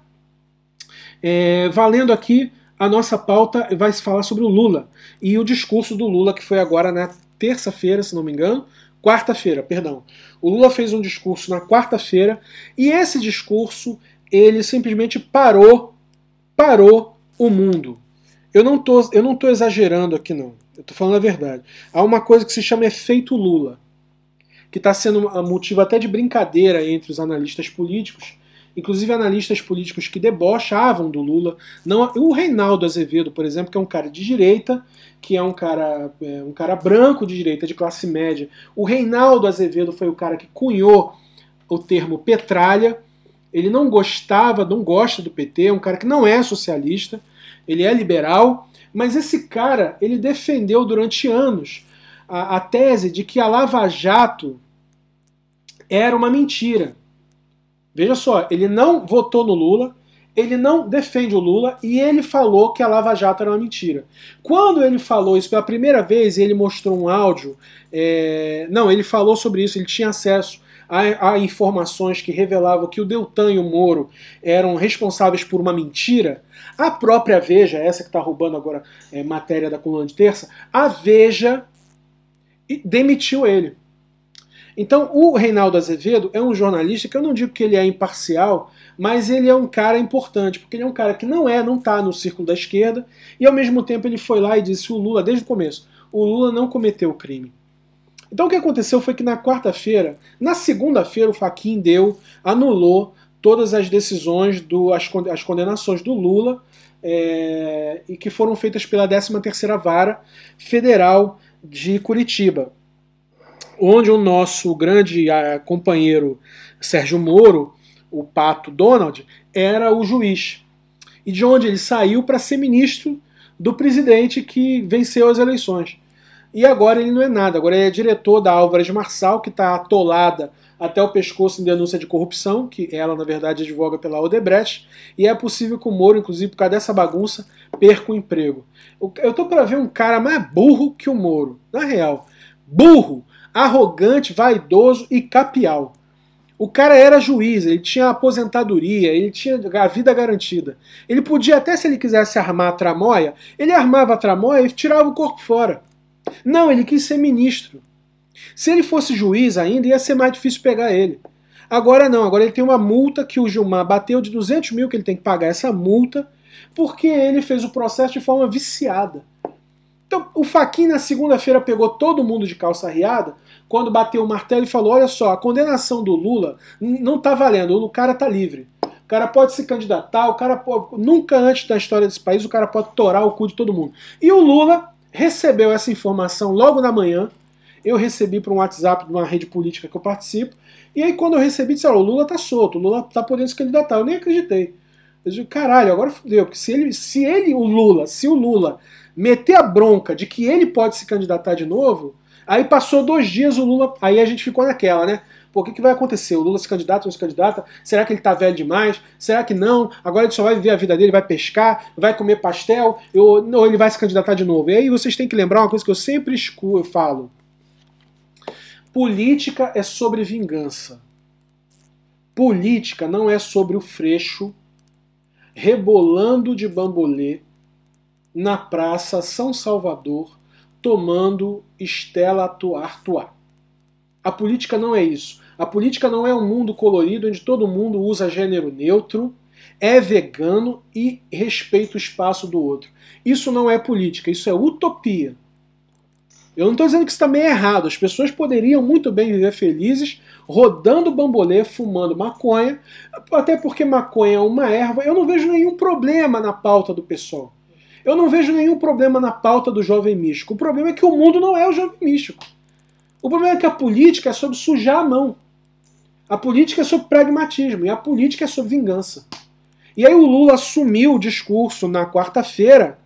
É, valendo aqui, a nossa pauta vai se falar sobre o Lula e o discurso do Lula, que foi agora na terça-feira, se não me engano, quarta-feira, perdão. O Lula fez um discurso na quarta-feira e esse discurso ele simplesmente parou, parou o mundo. Eu não tô, eu não tô exagerando aqui não. Eu tô falando a verdade. Há uma coisa que se chama efeito Lula que está sendo motivo até de brincadeira entre os analistas políticos, inclusive analistas políticos que debochavam do Lula. Não, o Reinaldo Azevedo, por exemplo, que é um cara de direita, que é um cara, é, um cara branco de direita, de classe média. O Reinaldo Azevedo foi o cara que cunhou o termo petralha. Ele não gostava, não gosta do PT, é um cara que não é socialista, ele é liberal, mas esse cara, ele defendeu durante anos a, a tese de que a Lava Jato era uma mentira. Veja só, ele não votou no Lula, ele não defende o Lula e ele falou que a Lava Jato era uma mentira. Quando ele falou isso pela primeira vez, ele mostrou um áudio. É... Não, ele falou sobre isso, ele tinha acesso a, a, informações que revelavam que o Deltan e o Moro eram responsáveis por uma mentira. A própria Veja, essa que está roubando agora é, matéria da coluna de terça, a Veja demitiu ele. Então, o Reinaldo Azevedo é um jornalista que eu não digo que ele é imparcial, mas ele é um cara importante, porque ele é um cara que não é, não está no círculo da esquerda, e ao mesmo tempo ele foi lá e disse o Lula, desde o começo, o Lula não cometeu o crime. Então o que aconteceu foi que na quarta-feira, na segunda-feira o Faquin deu, anulou todas as decisões, do, as, as condenações do Lula, é, e que foram feitas pela 13ª Vara Federal de Curitiba onde o nosso grande ah, companheiro Sérgio Moro, o Pato Donald, era o juiz. E de onde ele saiu para ser ministro do presidente que venceu as eleições. E agora ele não é nada, agora ele é diretor da Álvares Marçal, que está atolada até o pescoço em denúncia de corrupção, que ela, na verdade, advoga pela Odebrecht, e é possível que o Moro, inclusive por causa dessa bagunça, perca o emprego. Eu tô para ver um cara mais burro que o Moro, na real. Burro! Arrogante, vaidoso e capial. O cara era juiz, ele tinha aposentadoria, ele tinha a vida garantida. Ele podia, até se ele quisesse armar a tramóia, ele armava a tramóia e tirava o corpo fora. Não, ele quis ser ministro. Se ele fosse juiz ainda, ia ser mais difícil pegar ele. Agora não, agora ele tem uma multa que o Gilmar bateu de 200 mil que ele tem que pagar essa multa, porque ele fez o processo de forma viciada. Então, o Faquin na segunda-feira pegou todo mundo de calça riada quando bateu o martelo e falou: olha só, a condenação do Lula não está valendo, o cara está livre. O cara pode se candidatar, o cara pode, nunca antes da história desse país o cara pode torar o cu de todo mundo. E o Lula recebeu essa informação logo na manhã. Eu recebi por um WhatsApp de uma rede política que eu participo. E aí quando eu recebi, disse: oh, o Lula tá solto, o Lula tá podendo se candidatar. Eu nem acreditei. Eu disse, caralho, agora fudeu, porque se ele, se ele, o Lula, se o Lula meter a bronca de que ele pode se candidatar de novo, aí passou dois dias o Lula, aí a gente ficou naquela, né? Pô, o que, que vai acontecer? O Lula se candidata ou não se candidata? Será que ele tá velho demais? Será que não? Agora ele só vai viver a vida dele, vai pescar, vai comer pastel, ou, ele vai se candidatar de novo? E aí vocês têm que lembrar uma coisa que eu sempre escuto, eu falo. Política é sobre vingança. Política não é sobre o freixo rebolando de bambolê na Praça São Salvador, tomando Estela Artois. A política não é isso. A política não é um mundo colorido onde todo mundo usa gênero neutro, é vegano e respeita o espaço do outro. Isso não é política, isso é utopia. Eu não estou dizendo que isso também é errado. As pessoas poderiam muito bem viver felizes rodando bambolê, fumando maconha, até porque maconha é uma erva. Eu não vejo nenhum problema na pauta do pessoal. Eu não vejo nenhum problema na pauta do jovem místico. O problema é que o mundo não é o jovem místico. O problema é que a política é sobre sujar a mão. A política é sobre pragmatismo e a política é sobre vingança. E aí o Lula assumiu o discurso na quarta-feira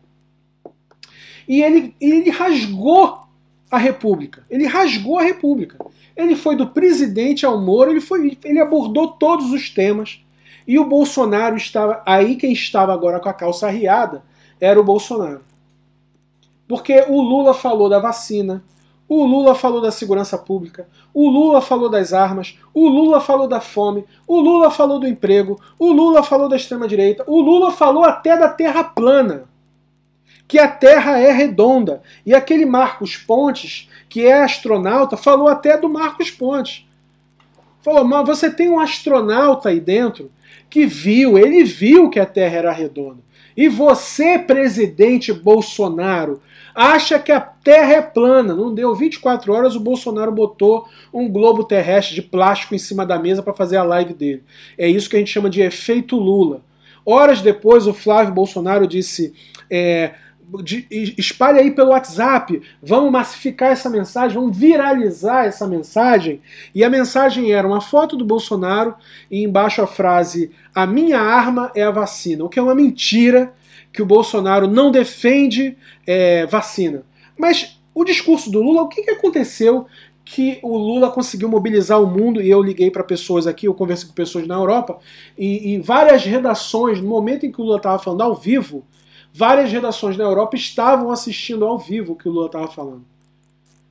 e ele, ele rasgou a República. Ele rasgou a República. Ele foi do presidente ao Moro, ele, foi, ele abordou todos os temas. E o Bolsonaro estava. Aí quem estava agora com a calça arriada era o Bolsonaro. Porque o Lula falou da vacina, o Lula falou da segurança pública, o Lula falou das armas, o Lula falou da fome, o Lula falou do emprego, o Lula falou da extrema-direita, o Lula falou até da terra plana. Que a Terra é redonda. E aquele Marcos Pontes que é astronauta, falou até do Marcos Pontes. Falou, mas você tem um astronauta aí dentro que viu, ele viu que a Terra era redonda. E você, presidente Bolsonaro, acha que a Terra é plana. Não deu 24 horas, o Bolsonaro botou um globo terrestre de plástico em cima da mesa para fazer a live dele. É isso que a gente chama de efeito Lula. Horas depois, o Flávio Bolsonaro disse. É, espalhe aí pelo WhatsApp, vamos massificar essa mensagem, vamos viralizar essa mensagem. E a mensagem era uma foto do Bolsonaro e embaixo a frase: A minha arma é a vacina, o que é uma mentira que o Bolsonaro não defende é, vacina. Mas o discurso do Lula, o que, que aconteceu que o Lula conseguiu mobilizar o mundo, e eu liguei para pessoas aqui, eu conversei com pessoas na Europa, e, e várias redações, no momento em que o Lula estava falando ao vivo, Várias redações na Europa estavam assistindo ao vivo o que o Lula estava falando.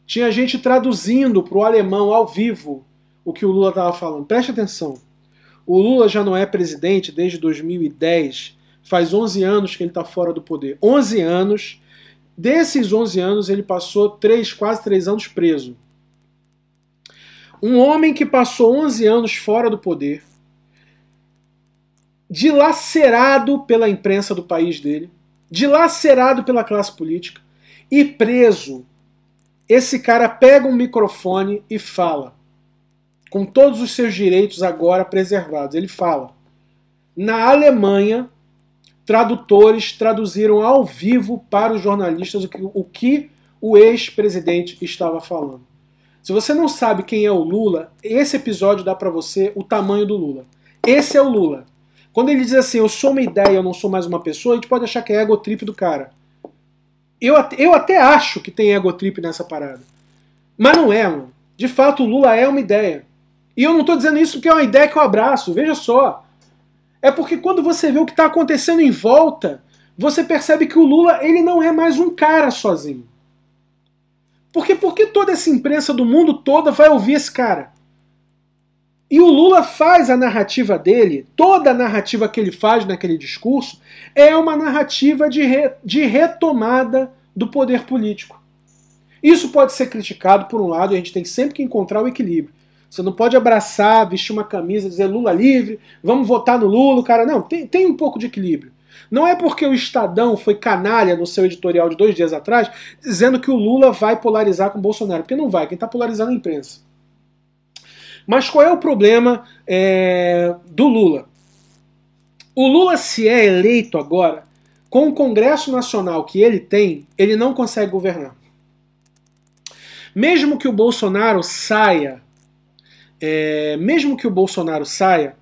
Tinha gente traduzindo para o alemão ao vivo o que o Lula estava falando. Preste atenção. O Lula já não é presidente desde 2010. Faz 11 anos que ele está fora do poder. 11 anos. Desses 11 anos, ele passou 3, quase 3 anos preso. Um homem que passou 11 anos fora do poder, dilacerado pela imprensa do país dele, dilacerado pela classe política e preso. Esse cara pega um microfone e fala, com todos os seus direitos agora preservados. Ele fala: na Alemanha, tradutores traduziram ao vivo para os jornalistas o que o, que o ex-presidente estava falando. Se você não sabe quem é o Lula, esse episódio dá para você o tamanho do Lula. Esse é o Lula. Quando ele diz assim, eu sou uma ideia, eu não sou mais uma pessoa, a gente pode achar que é egotrip do cara. Eu, eu até acho que tem egotrip nessa parada. Mas não é, mano. De fato, o Lula é uma ideia. E eu não estou dizendo isso porque é uma ideia que eu abraço, veja só. É porque quando você vê o que está acontecendo em volta, você percebe que o Lula ele não é mais um cara sozinho. Porque por que toda essa imprensa do mundo toda vai ouvir esse cara? E o Lula faz a narrativa dele, toda a narrativa que ele faz naquele discurso, é uma narrativa de, re, de retomada do poder político. Isso pode ser criticado por um lado, e a gente tem sempre que encontrar o equilíbrio. Você não pode abraçar, vestir uma camisa, dizer Lula livre, vamos votar no Lula, cara. Não, tem, tem um pouco de equilíbrio. Não é porque o Estadão foi canalha no seu editorial de dois dias atrás, dizendo que o Lula vai polarizar com o Bolsonaro, porque não vai, quem está polarizando é a imprensa. Mas qual é o problema é, do Lula? O Lula, se é eleito agora, com o Congresso Nacional que ele tem, ele não consegue governar. Mesmo que o Bolsonaro saia, é, mesmo que o Bolsonaro saia,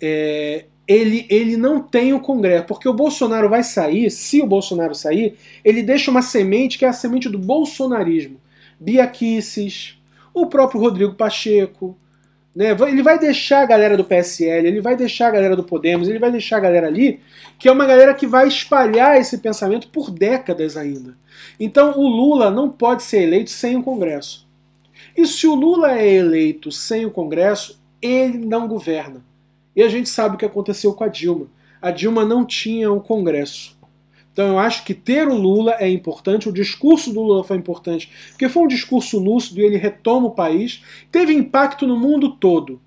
é, ele, ele não tem o Congresso, porque o Bolsonaro vai sair, se o Bolsonaro sair, ele deixa uma semente que é a semente do bolsonarismo. Bia Kicis, o próprio Rodrigo Pacheco, Né? Ele vai deixar a galera do PSL, ele vai deixar a galera do Podemos, ele vai deixar a galera ali, que é uma galera que vai espalhar esse pensamento por décadas ainda. Então o Lula não pode ser eleito sem o Congresso. E se o Lula é eleito sem o Congresso, ele não governa. E a gente sabe o que aconteceu com a Dilma. A Dilma não tinha o Congresso. Então eu acho que ter o Lula é importante, o discurso do Lula foi importante, porque foi um discurso lúcido e ele retoma o país, teve impacto no mundo todo.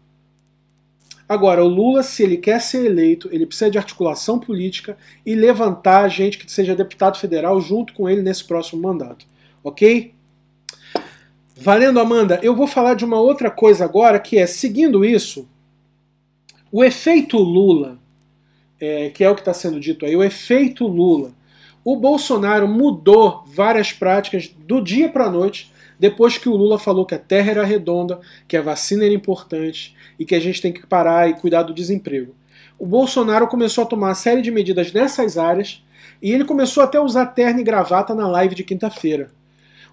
Agora, o Lula, se ele quer ser eleito, ele precisa de articulação política e levantar gente que seja deputado federal junto com ele nesse próximo mandato. Ok? Valendo, Amanda, eu vou falar de uma outra coisa agora, que é, seguindo isso, o efeito Lula é, que é o que está sendo dito aí, o efeito Lula. O Bolsonaro mudou várias práticas do dia para a noite depois que o Lula falou que a terra era redonda, que a vacina era importante e que a gente tem que parar e cuidar do desemprego. O Bolsonaro começou a tomar uma série de medidas nessas áreas e ele começou até a usar terno e gravata na live de quinta-feira.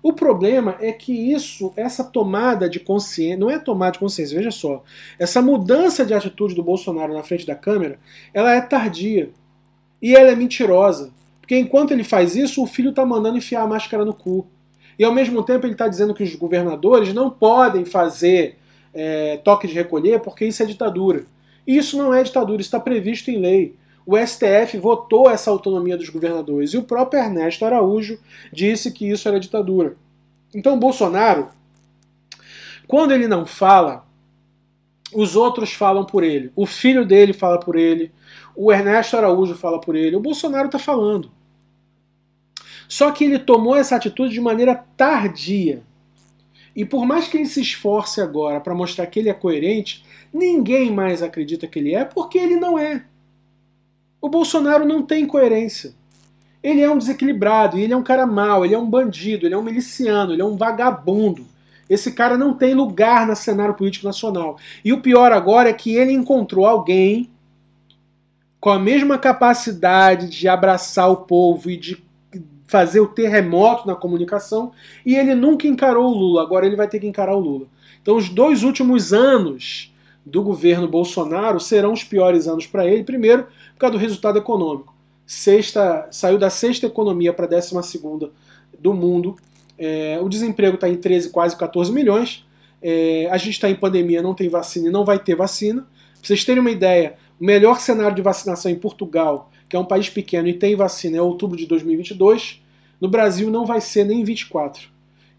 O problema é que isso, essa tomada de consciência, não é tomada de consciência, veja só, essa mudança de atitude do Bolsonaro na frente da câmera, ela é tardia. E ela é mentirosa. Porque enquanto ele faz isso, o filho está mandando enfiar a máscara no cu. E ao mesmo tempo ele está dizendo que os governadores não podem fazer é, toque de recolher porque isso é ditadura. E isso não é ditadura, isso está previsto em lei o STF votou essa autonomia dos governadores e o próprio Ernesto Araújo disse que isso era ditadura. Então Bolsonaro, quando ele não fala, os outros falam por ele. O filho dele fala por ele, o Ernesto Araújo fala por ele, o Bolsonaro está falando. Só que ele tomou essa atitude de maneira tardia. E por mais que ele se esforce agora para mostrar que ele é coerente, ninguém mais acredita que ele é porque ele não é. O Bolsonaro não tem coerência. Ele é um desequilibrado, ele é um cara mau, ele é um bandido, ele é um miliciano, ele é um vagabundo. Esse cara não tem lugar no cenário político nacional. E o pior agora é que ele encontrou alguém com a mesma capacidade de abraçar o povo e de fazer o terremoto na comunicação, e ele nunca encarou o Lula, agora ele vai ter que encarar o Lula. Então, os dois últimos anos do governo Bolsonaro serão os piores anos para ele. Primeiro, por causa do resultado econômico. Sexta, saiu da sexta economia para a décima segunda do mundo. É, o desemprego está em 13, quase 14 milhões. É, a gente está em pandemia, não tem vacina e não vai ter vacina. Pra vocês terem uma ideia, o melhor cenário de vacinação em Portugal, que é um país pequeno e tem vacina, é outubro de 2022. No Brasil não vai ser nem 24.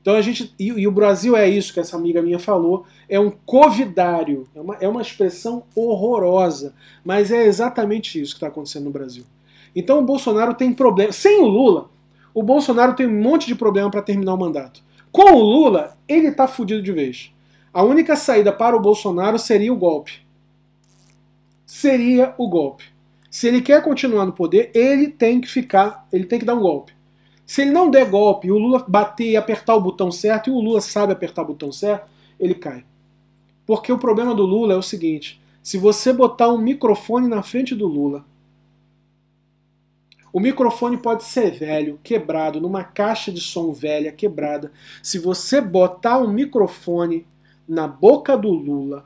Então a gente. E, e, o Brasil é isso que essa amiga minha falou, é um covidário. É uma, é uma expressão horrorosa. Mas é exatamente isso que está acontecendo no Brasil. Então o Bolsonaro tem problema. Sem o Lula, o Bolsonaro tem um monte de problema para terminar o mandato. Com o Lula, ele está fudido de vez. A única saída para o Bolsonaro seria o golpe. Seria o golpe. Se ele quer continuar no poder, ele tem que ficar, ele tem que dar um golpe. Se ele não der golpe o Lula bater e apertar o botão certo, e o Lula sabe apertar o botão certo, ele cai. Porque o problema do Lula é o seguinte: se você botar um microfone na frente do Lula, o microfone pode ser velho, quebrado, numa caixa de som velha, quebrada. Se você botar um microfone na boca do Lula,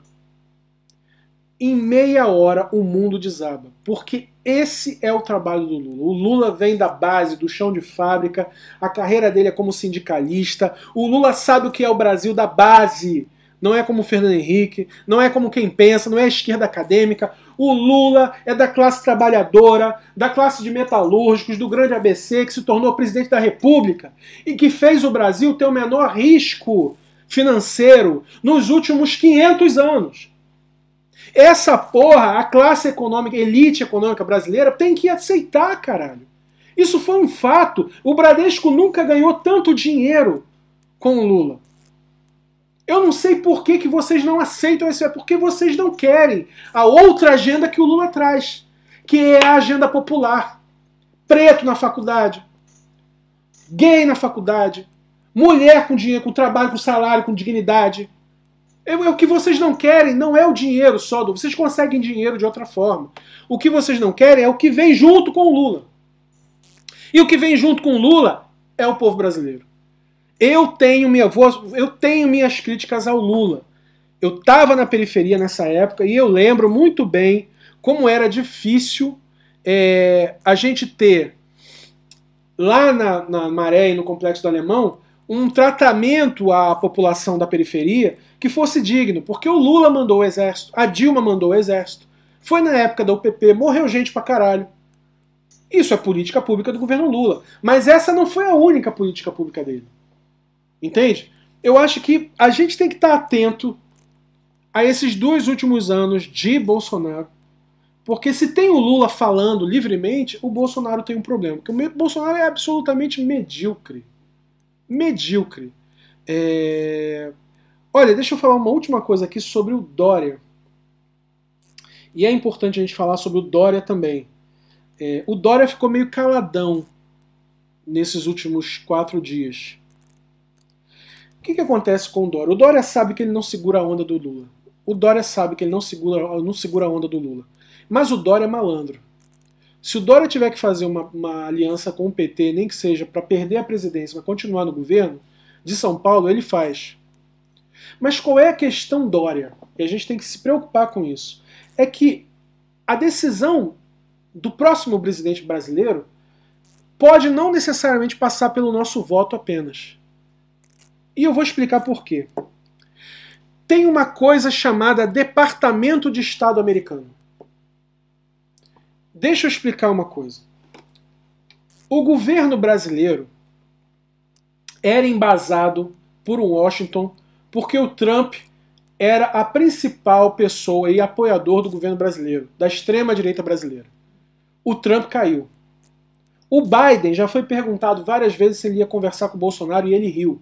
em meia hora o mundo desaba. Porque esse é o trabalho do Lula. O Lula vem da base, do chão de fábrica, a carreira dele é como sindicalista. O Lula sabe o que é o Brasil da base. Não é como o Fernando Henrique, não é como quem pensa, não é a esquerda acadêmica. O Lula é da classe trabalhadora, da classe de metalúrgicos, do grande ABC, que se tornou presidente da República e que fez o Brasil ter o menor risco financeiro nos últimos 500 anos. Essa porra, a classe econômica, elite econômica brasileira tem que aceitar, caralho. Isso foi um fato. O Bradesco nunca ganhou tanto dinheiro com o Lula. Eu não sei por que, que vocês não aceitam isso, é porque vocês não querem a outra agenda que o Lula traz, que é a agenda popular. Preto na faculdade, gay na faculdade, mulher com dinheiro, com trabalho, com salário, com dignidade, é, é, o que vocês não querem não é o dinheiro só, vocês conseguem dinheiro de outra forma. O que vocês não querem é o que vem junto com o Lula. E o que vem junto com o Lula é o povo brasileiro. Eu tenho minha voz, eu tenho minhas críticas ao Lula. Eu estava na periferia nessa época e eu lembro muito bem como era difícil é, a gente ter lá na, na Maré e no Complexo do Alemão um tratamento à população da periferia que fosse digno, porque o Lula mandou o exército, a Dilma mandou o exército, foi na época da UPP, morreu gente pra caralho. Isso é política pública do governo Lula. Mas essa não foi a única política pública dele. Entende? Eu acho que a gente tem que estar atento a esses dois últimos anos de Bolsonaro. Porque se tem o Lula falando livremente, o Bolsonaro tem um problema. Porque o Bolsonaro é absolutamente medíocre. Medíocre. É... Olha, deixa eu falar uma última coisa aqui sobre o Dória. E é importante a gente falar sobre o Dória também. É, o Dória ficou meio caladão nesses últimos quatro dias. O que, que acontece com o Dória? O Dória sabe que ele não segura a onda do Lula. O Dória sabe que ele não segura, não segura a onda do Lula. Mas o Dória é malandro. Se o Dória tiver que fazer uma, uma aliança com o PT, nem que seja para perder a presidência, mas continuar no governo de São Paulo, ele faz. Mas qual é a questão Dória? E a gente tem que se preocupar com isso. É que a decisão do próximo presidente brasileiro pode não necessariamente passar pelo nosso voto apenas. E eu vou explicar por quê. Tem uma coisa chamada Departamento de Estado americano. Deixa eu explicar uma coisa. O governo brasileiro era embasado por Washington porque o Trump era a principal pessoa e apoiador do governo brasileiro, da extrema direita brasileira. O Trump caiu. O Biden já foi perguntado várias vezes se ele ia conversar com o Bolsonaro e ele riu.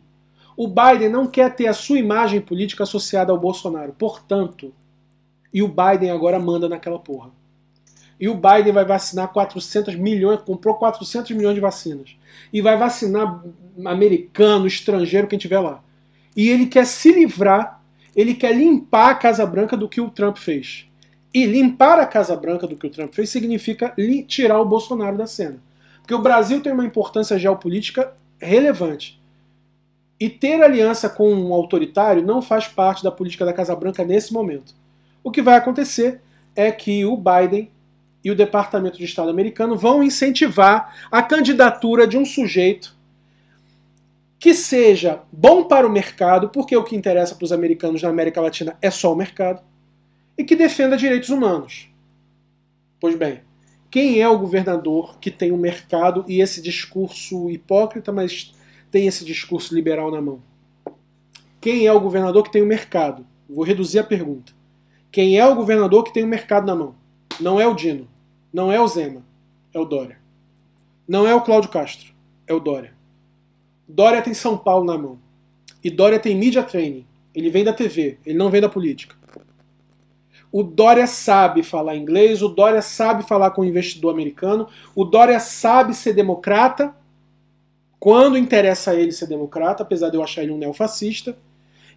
O Biden não quer ter a sua imagem política associada ao Bolsonaro, portanto, e o Biden agora manda naquela porra. E o Biden vai vacinar 400 milhões, comprou 400 milhões de vacinas. E vai vacinar americano, estrangeiro, quem tiver lá. E ele quer se livrar, ele quer limpar a Casa Branca do que o Trump fez. E limpar a Casa Branca do que o Trump fez significa tirar o Bolsonaro da cena. Porque o Brasil tem uma importância geopolítica relevante. E ter aliança com um autoritário não faz parte da política da Casa Branca nesse momento. O que vai acontecer é que o Biden e o Departamento de Estado americano vão incentivar a candidatura de um sujeito que seja bom para o mercado, porque o que interessa para os americanos na América Latina é só o mercado, e que defenda direitos humanos. Pois bem, quem é o governador que tem o um mercado e esse discurso hipócrita, mas tem esse discurso liberal na mão? Quem é o governador que tem o um mercado? Vou reduzir a pergunta. Quem é o governador que tem o um mercado na mão? Não é o Dino. Não é o Zema, é o Dória. Não é o Cláudio Castro, é o Dória. Dória tem São Paulo na mão. E Dória tem media training. Ele vem da TV, ele não vem da política. O Dória sabe falar inglês, o Dória sabe falar com o investidor americano, o Dória sabe ser democrata, quando interessa a ele ser democrata, apesar de eu achar ele um neofascista.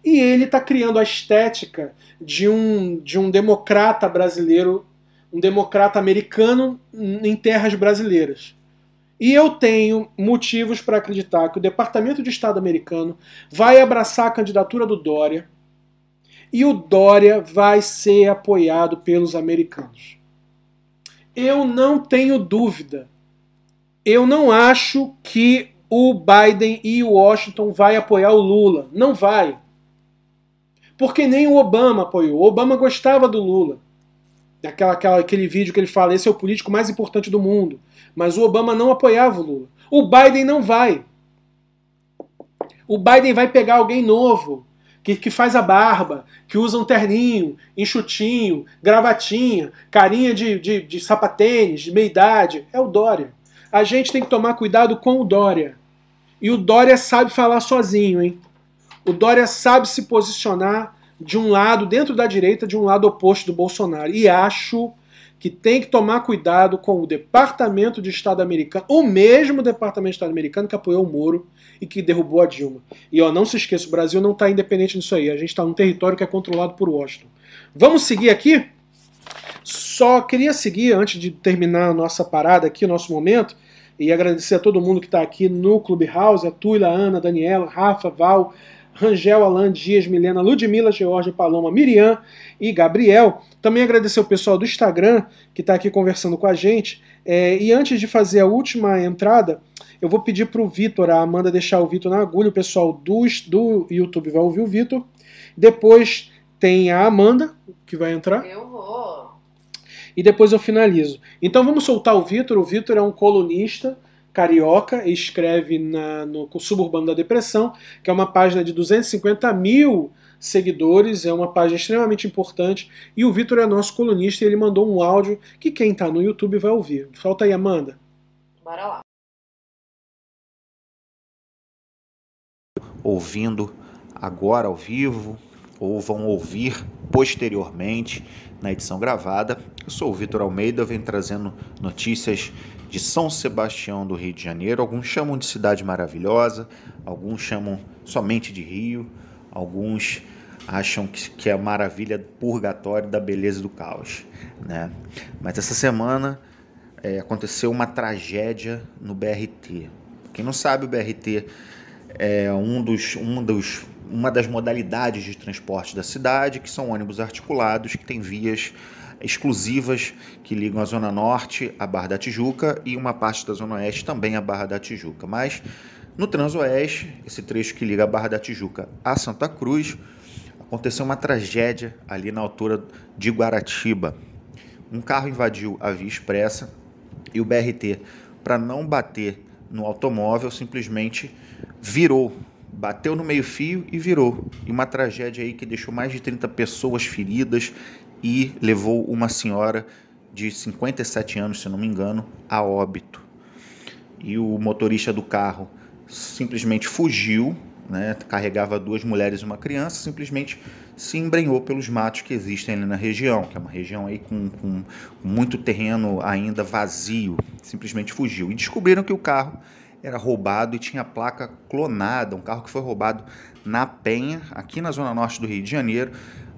E ele está criando a estética de um, de um democrata brasileiro um democrata americano em terras brasileiras. E eu tenho motivos para acreditar que o Departamento de Estado americano vai abraçar a candidatura do Dória e o Dória vai ser apoiado pelos americanos. Eu não tenho dúvida. Eu não acho que o Biden e o Washington vai apoiar o Lula. Não vai. Porque nem o Obama apoiou. O Obama gostava do Lula. Aquela, aquela, aquele vídeo que ele fala, esse é o político mais importante do mundo. Mas o Obama não apoiava o Lula. O Biden não vai. O Biden vai pegar alguém novo, que, que faz a barba, que usa um terninho, enxutinho, gravatinha, carinha de, de, de sapatênis, de meia idade. É o Dória. A gente tem que tomar cuidado com o Dória. E o Dória sabe falar sozinho, hein? O Dória sabe se posicionar de um lado, dentro da direita, de um lado oposto do Bolsonaro. E acho que tem que tomar cuidado com o Departamento de Estado americano, o mesmo Departamento de Estado americano que apoiou o Moro e que derrubou a Dilma. E ó, não se esqueça, o Brasil não está independente disso aí. A gente está num território que é controlado por Washington. Vamos seguir aqui? Só queria seguir, antes de terminar a nossa parada aqui, o nosso momento, e agradecer a todo mundo que está aqui no Clubhouse, a Tuila, a Ana, a Daniela, Rafa, Val, Rangel, Alan, Dias, Milena, Ludmila, Georgia, Paloma, Miriam e Gabriel. Também agradecer o pessoal do Instagram que está aqui conversando com a gente. É, e antes de fazer a última entrada, eu vou pedir para o Vitor, a Amanda, deixar o Vitor na agulha. O pessoal do, do YouTube vai ouvir o Vitor. Depois tem a Amanda, que vai entrar. Eu vou. E depois eu finalizo. Então vamos soltar o Vitor. O Vitor é um colunista carioca, escreve na, no Suburbano da Depressão, que é uma página de 250 mil seguidores, é uma página extremamente importante. E o Vitor é nosso colunista e ele mandou um áudio que quem está no YouTube vai ouvir. Falta aí, Amanda. Bora lá. Ouvindo agora ao vivo, ou vão ouvir posteriormente na edição gravada. Eu sou o Vitor Almeida, eu venho trazendo notícias de São Sebastião do Rio de Janeiro. Alguns chamam de cidade maravilhosa, alguns chamam somente de Rio, alguns acham que, que é a maravilha do purgatório da beleza do caos. Né? Mas essa semana é, aconteceu uma tragédia no BRT. Quem não sabe, o BRT é um dos, um dos, uma das modalidades de transporte da cidade, que são ônibus articulados, que tem vias exclusivas que ligam a Zona Norte à Barra da Tijuca e uma parte da Zona Oeste também à Barra da Tijuca. Mas no Transoeste, esse trecho que liga a Barra da Tijuca a Santa Cruz, aconteceu uma tragédia ali na altura de Guaratiba. Um carro invadiu a via expressa e o BRT, para não bater no automóvel, simplesmente virou bateu no meio-fio e virou. E uma tragédia aí que deixou mais de 30 pessoas feridas e levou uma senhora de 57 anos, se não me engano, a óbito. E o motorista do carro simplesmente fugiu, né, carregava duas mulheres e uma criança, simplesmente se embrenhou pelos matos que existem ali na região, que é uma região aí com, com muito terreno ainda vazio, simplesmente fugiu. E descobriram que o carro era roubado e tinha placa clonada, um carro que foi roubado na Penha, aqui na zona norte do Rio de Janeiro,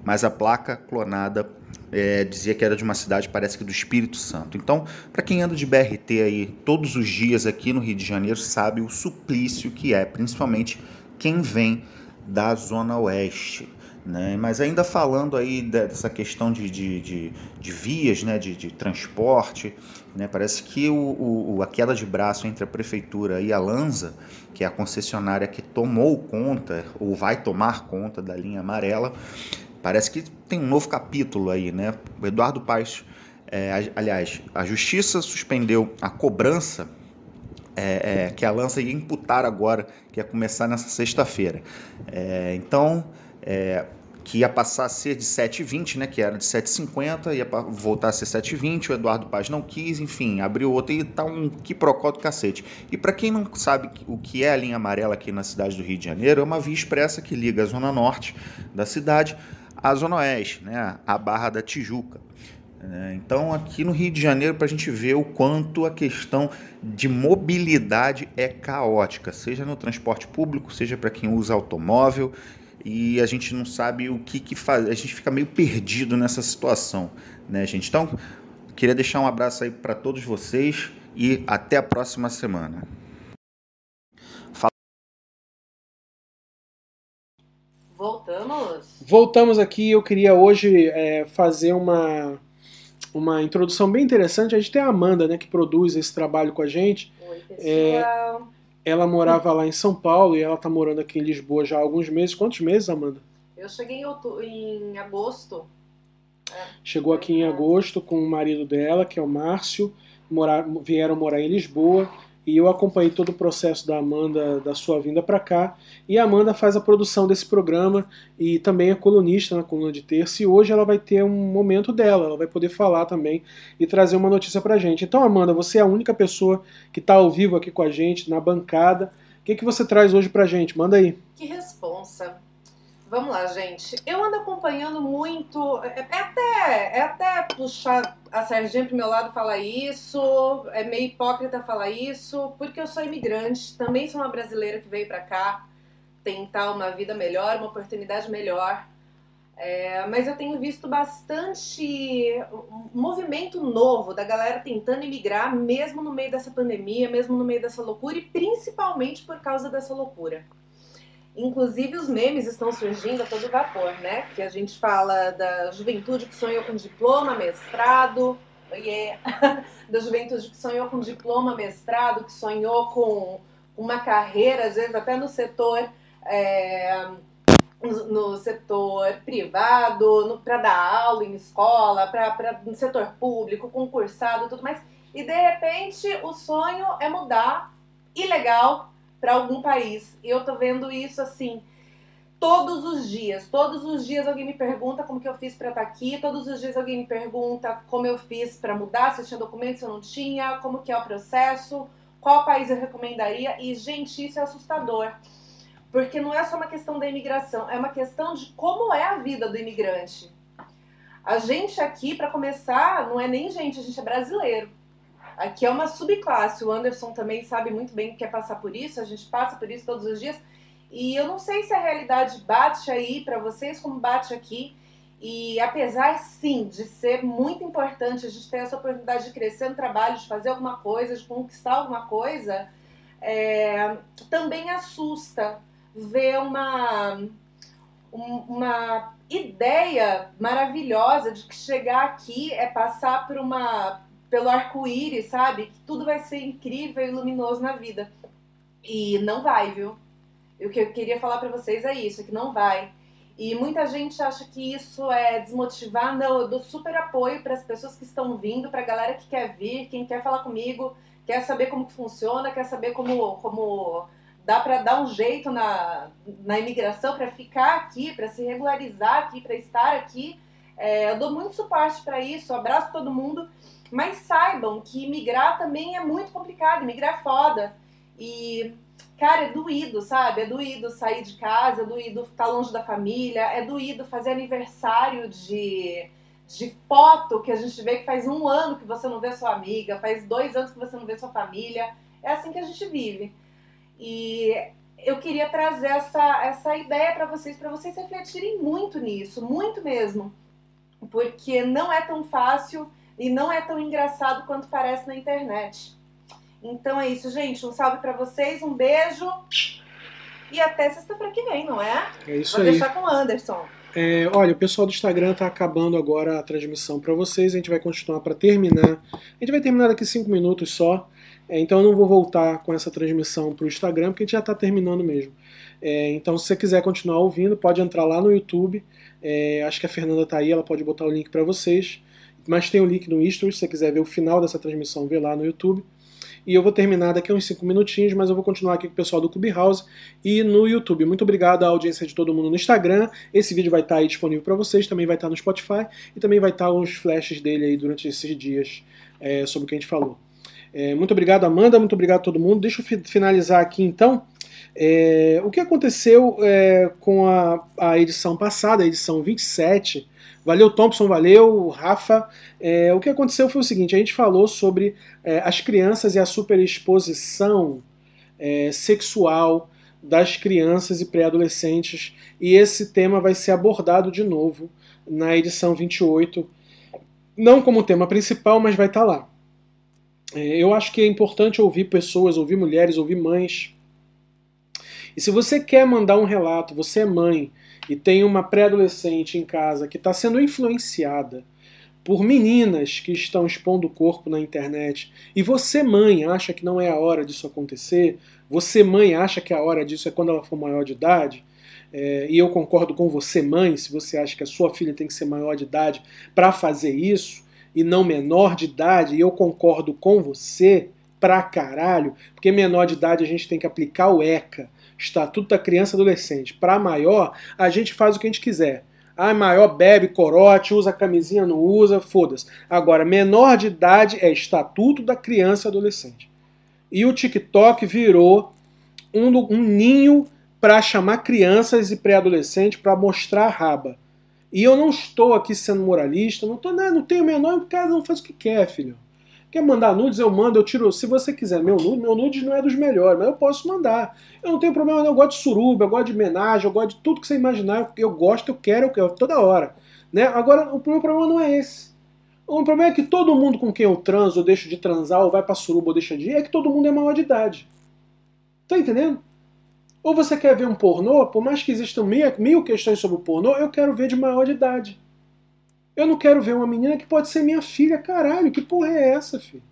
mas a placa clonada é, dizia que era de uma cidade, parece que do Espírito Santo. Então, para quem anda de BRT aí todos os dias aqui no Rio de Janeiro, sabe o suplício que é, principalmente quem vem da Zona Oeste. Né? Mas ainda falando aí dessa questão de, de, de, de vias, né? de, de transporte, né? parece que o, o, a queda de braço entre a prefeitura e a Lanza, que é a concessionária que tomou conta ou vai tomar conta da linha amarela, parece que tem um novo capítulo aí. Né? O Eduardo Paes, é, aliás, a justiça suspendeu a cobrança é, é, que a Lança ia imputar agora, que ia começar nessa sexta-feira. É, então, é, que ia passar a ser de 7,20, né, que era de 7,50, ia voltar a ser 7,20, o Eduardo Paz não quis, enfim, abriu outra e tá um quiprocó do cacete. E para quem não sabe o que é a linha amarela aqui na cidade do Rio de Janeiro, é uma via expressa que liga a zona norte da cidade à zona oeste, né, a Barra da Tijuca. É, então, aqui no Rio de Janeiro, para a gente ver o quanto a questão de mobilidade é caótica, seja no transporte público, seja para quem usa automóvel, e a gente não sabe o que, que faz, a gente fica meio perdido nessa situação, né, gente? Então, queria deixar um abraço aí para todos vocês e até a próxima semana. Voltamos. Voltamos aqui. Eu queria hoje é, fazer uma uma introdução bem interessante. A gente tem a Amanda, né, que produz esse trabalho com a gente. Oi, pessoal. É, ela morava lá em São Paulo e ela está morando aqui em Lisboa já há alguns meses. Quantos meses, Amanda? Eu cheguei em, outubro, em agosto. É. Chegou aqui em agosto com o marido dela, que é o Márcio. Morar, vieram morar em Lisboa e eu acompanhei todo o processo da Amanda, da sua vinda para cá. E a Amanda faz a produção desse programa e também é colunista na coluna de terça. E hoje ela vai ter um momento dela, ela vai poder falar também e trazer uma notícia para gente. Então, Amanda, você é a única pessoa que está ao vivo aqui com a gente, na bancada. O que, que você traz hoje para gente? Manda aí. Que responsa. Vamos lá, gente. Eu ando acompanhando muito. É, é até, é até puxar a Serginha pro meu lado falar isso. É meio hipócrita falar isso, porque eu sou imigrante. Também sou uma brasileira que veio para cá tentar uma vida melhor, uma oportunidade melhor. É, mas eu tenho visto bastante movimento novo da galera tentando imigrar, mesmo no meio dessa pandemia, mesmo no meio dessa loucura, e principalmente por causa dessa loucura. Inclusive os memes estão surgindo a todo vapor, né? Que a gente fala da juventude que sonhou com diploma, mestrado, yeah. da juventude que sonhou com diploma, mestrado, que sonhou com uma carreira, às vezes até no setor é, no setor privado, para dar aula em escola, para no setor público, concursado, tudo mais. E de repente o sonho é mudar ilegal para algum país. E eu tô vendo isso assim todos os dias. Todos os dias alguém me pergunta como que eu fiz para estar tá aqui. Todos os dias alguém me pergunta como eu fiz para mudar, se eu tinha documentos, se eu não tinha, como que é o processo, qual país eu recomendaria. E gente, isso é assustador. Porque não é só uma questão da imigração, é uma questão de como é a vida do imigrante. A gente aqui, para começar, não é nem gente, a gente é brasileiro. Aqui é uma subclasse. O Anderson também sabe muito bem que quer passar por isso, a gente passa por isso todos os dias. E eu não sei se a realidade bate aí para vocês como bate aqui. E apesar, sim, de ser muito importante a gente ter essa oportunidade de crescer no trabalho, de fazer alguma coisa, de conquistar alguma coisa, é, também assusta ver uma, uma ideia maravilhosa de que chegar aqui é passar por uma pelo arco-íris, sabe? Que tudo vai ser incrível e luminoso na vida. E não vai, viu? O que eu queria falar para vocês é isso, é que não vai. E muita gente acha que isso é desmotivar, não, eu dou super apoio para as pessoas que estão vindo, para a galera que quer vir, quem quer falar comigo, quer saber como que funciona, quer saber como, como dá para dar um jeito na, na imigração, para ficar aqui, para se regularizar aqui, para estar aqui. É, eu dou muito suporte para isso, abraço todo mundo. Mas saibam que migrar também é muito complicado, migrar é foda. E, cara, é doído, sabe? É doído sair de casa, é doído ficar longe da família, é doído fazer aniversário de, de foto que a gente vê que faz um ano que você não vê sua amiga, faz dois anos que você não vê sua família. É assim que a gente vive. E eu queria trazer essa, essa ideia para vocês, para vocês refletirem muito nisso, muito mesmo. Porque não é tão fácil e não é tão engraçado quanto parece na internet. Então é isso, gente. Um salve para vocês, um beijo e até sexta-feira que vem, não é? É isso Vou aí. deixar com o Anderson. É, olha, o pessoal do Instagram tá acabando agora a transmissão para vocês. A gente vai continuar para terminar. A gente vai terminar daqui cinco minutos só. É, então eu não vou voltar com essa transmissão para o Instagram, porque a gente já está terminando mesmo. É, então, se você quiser continuar ouvindo, pode entrar lá no YouTube. É, acho que a Fernanda tá aí, ela pode botar o link para vocês. Mas tem o link no History, se você quiser ver o final dessa transmissão, vê lá no YouTube. E eu vou terminar daqui a uns 5 minutinhos, mas eu vou continuar aqui com o pessoal do Clubhouse e no YouTube. Muito obrigado à audiência de todo mundo no Instagram. Esse vídeo vai estar aí disponível para vocês, também vai estar no Spotify e também vai estar os flashes dele aí durante esses dias é, sobre o que a gente falou. É, muito obrigado, Amanda, muito obrigado a todo mundo. Deixa eu finalizar aqui então. É, o que aconteceu é, com a, a edição passada, a edição 27, Valeu, Thompson, valeu, Rafa. É, o que aconteceu foi o seguinte: a gente falou sobre é, as crianças e a superexposição é, sexual das crianças e pré-adolescentes, e esse tema vai ser abordado de novo na edição 28, não como tema principal, mas vai estar tá lá. É, eu acho que é importante ouvir pessoas, ouvir mulheres, ouvir mães. E se você quer mandar um relato, você é mãe e tem uma pré-adolescente em casa que está sendo influenciada por meninas que estão expondo o corpo na internet, e você, mãe, acha que não é a hora disso acontecer, você, mãe, acha que a hora disso é quando ela for maior de idade, é, e eu concordo com você, mãe, se você acha que a sua filha tem que ser maior de idade para fazer isso, e não menor de idade, e eu concordo com você pra caralho, porque menor de idade a gente tem que aplicar o ECA, Estatuto da Criança e Adolescente. Para maior, a gente faz o que a gente quiser. Ah, maior bebe corote, usa camisinha, não usa, foda-se. Agora, menor de idade é Estatuto da Criança e Adolescente. E o TikTok virou um, um ninho para chamar crianças e pré-adolescentes para mostrar a raba. E eu não estou aqui sendo moralista, não, tô, não, não tenho o menor, cada não faz o que quer, filho. Quer mandar nudes? Eu mando, eu tiro. Se você quiser meu nude, meu nude não é dos melhores, mas eu posso mandar. Eu não tenho problema, não. Eu gosto de suruba, eu gosto de homenagem, eu gosto de tudo que você imaginar. Eu gosto, eu quero, eu quero, toda hora. Né? Agora, o meu problema não é esse. O problema é que todo mundo com quem eu transo, ou deixo de transar, ou vai pra suruba, ou deixa de ir, é que todo mundo é maior de idade. Tá entendendo? Ou você quer ver um pornô, por mais que existam mil, mil questões sobre o pornô, eu quero ver de maior de idade. Eu não quero ver uma menina que pode ser minha filha, caralho, que porra é essa, filho?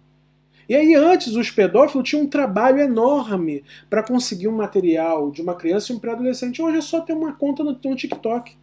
E aí, antes, os pedófilos tinham um trabalho enorme para conseguir um material de uma criança e um pré-adolescente. Hoje é só ter uma conta no, no, TikTok.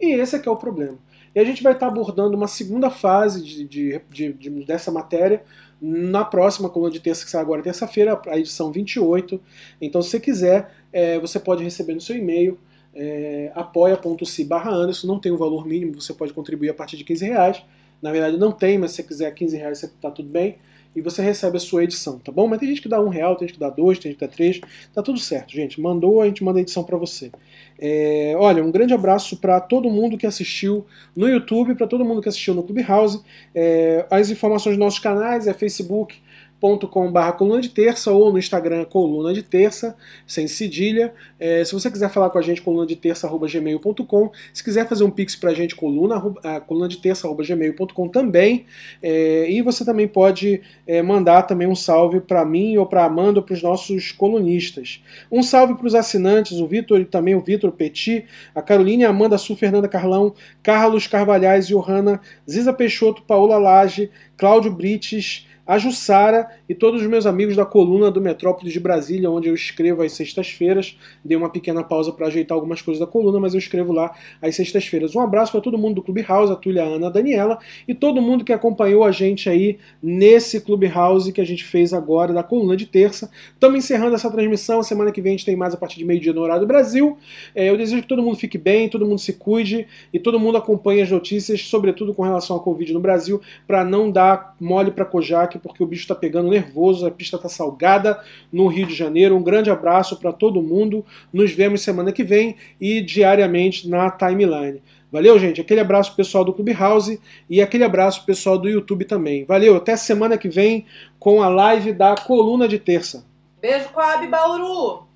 E esse é que é o problema. E a gente vai estar tá abordando uma segunda fase de, de, de, de dessa matéria na próxima coluna de terça, que sai agora terça-feira, a edição 28. Então, se você quiser, é, você pode receber no seu e-mail é, apoia.se barra Anderson, não tem um valor mínimo, você pode contribuir a partir de 15 reais. Na verdade não tem, mas se você quiser 15 reais, está tudo bem e você recebe a sua edição, tá bom? Mas tem gente que dá um real, tem gente que dá dois, tem gente que dá três, tá tudo certo, gente. Mandou, a gente manda a edição para você. É, olha, um grande abraço para todo mundo que assistiu no YouTube, para todo mundo que assistiu no Clubhouse. É, as informações dos nossos canais é Facebook, youtube.com.br coluna de terça ou no Instagram coluna de terça, sem cedilha. É, se você quiser falar com a gente, coluna de terça, gmail.com. Se quiser fazer um pix pra gente, coluna, coluna de terça, gmail.com também. É, e você também pode é, mandar também um salve para mim ou para Amanda ou para os nossos colunistas. Um salve para os assinantes, o Vitor e também o Vitor Petit, a Carolina, a Amanda Su, Fernanda Carlão, Carlos Carvalhais, Johanna, Ziza Peixoto, Paola Lage, Cláudio Brites, a Jussara e todos os meus amigos da coluna do Metrópolis de Brasília, onde eu escrevo às sextas-feiras. Dei uma pequena pausa para ajeitar algumas coisas da coluna, mas eu escrevo lá às sextas-feiras. Um abraço para todo mundo do Clubhouse, a Túlia, a Ana, a Daniela e todo mundo que acompanhou a gente aí nesse Clubhouse que a gente fez agora da coluna de terça. Estamos encerrando essa transmissão. Semana que vem a gente tem mais a partir de meio-dia no horário do Brasil. É, eu desejo que todo mundo fique bem, todo mundo se cuide e todo mundo acompanhe as notícias, sobretudo com relação à Covid no Brasil, para não dar mole para Kojak porque o bicho está pegando nervoso, a pista está salgada no Rio de Janeiro. Um grande abraço para todo mundo. Nos vemos semana que vem e diariamente na timeline. Valeu, gente. Aquele abraço pessoal do Clubhouse e aquele abraço pessoal do YouTube também. Valeu, até semana que vem com a live da coluna de terça. Beijo, Coab Bauru!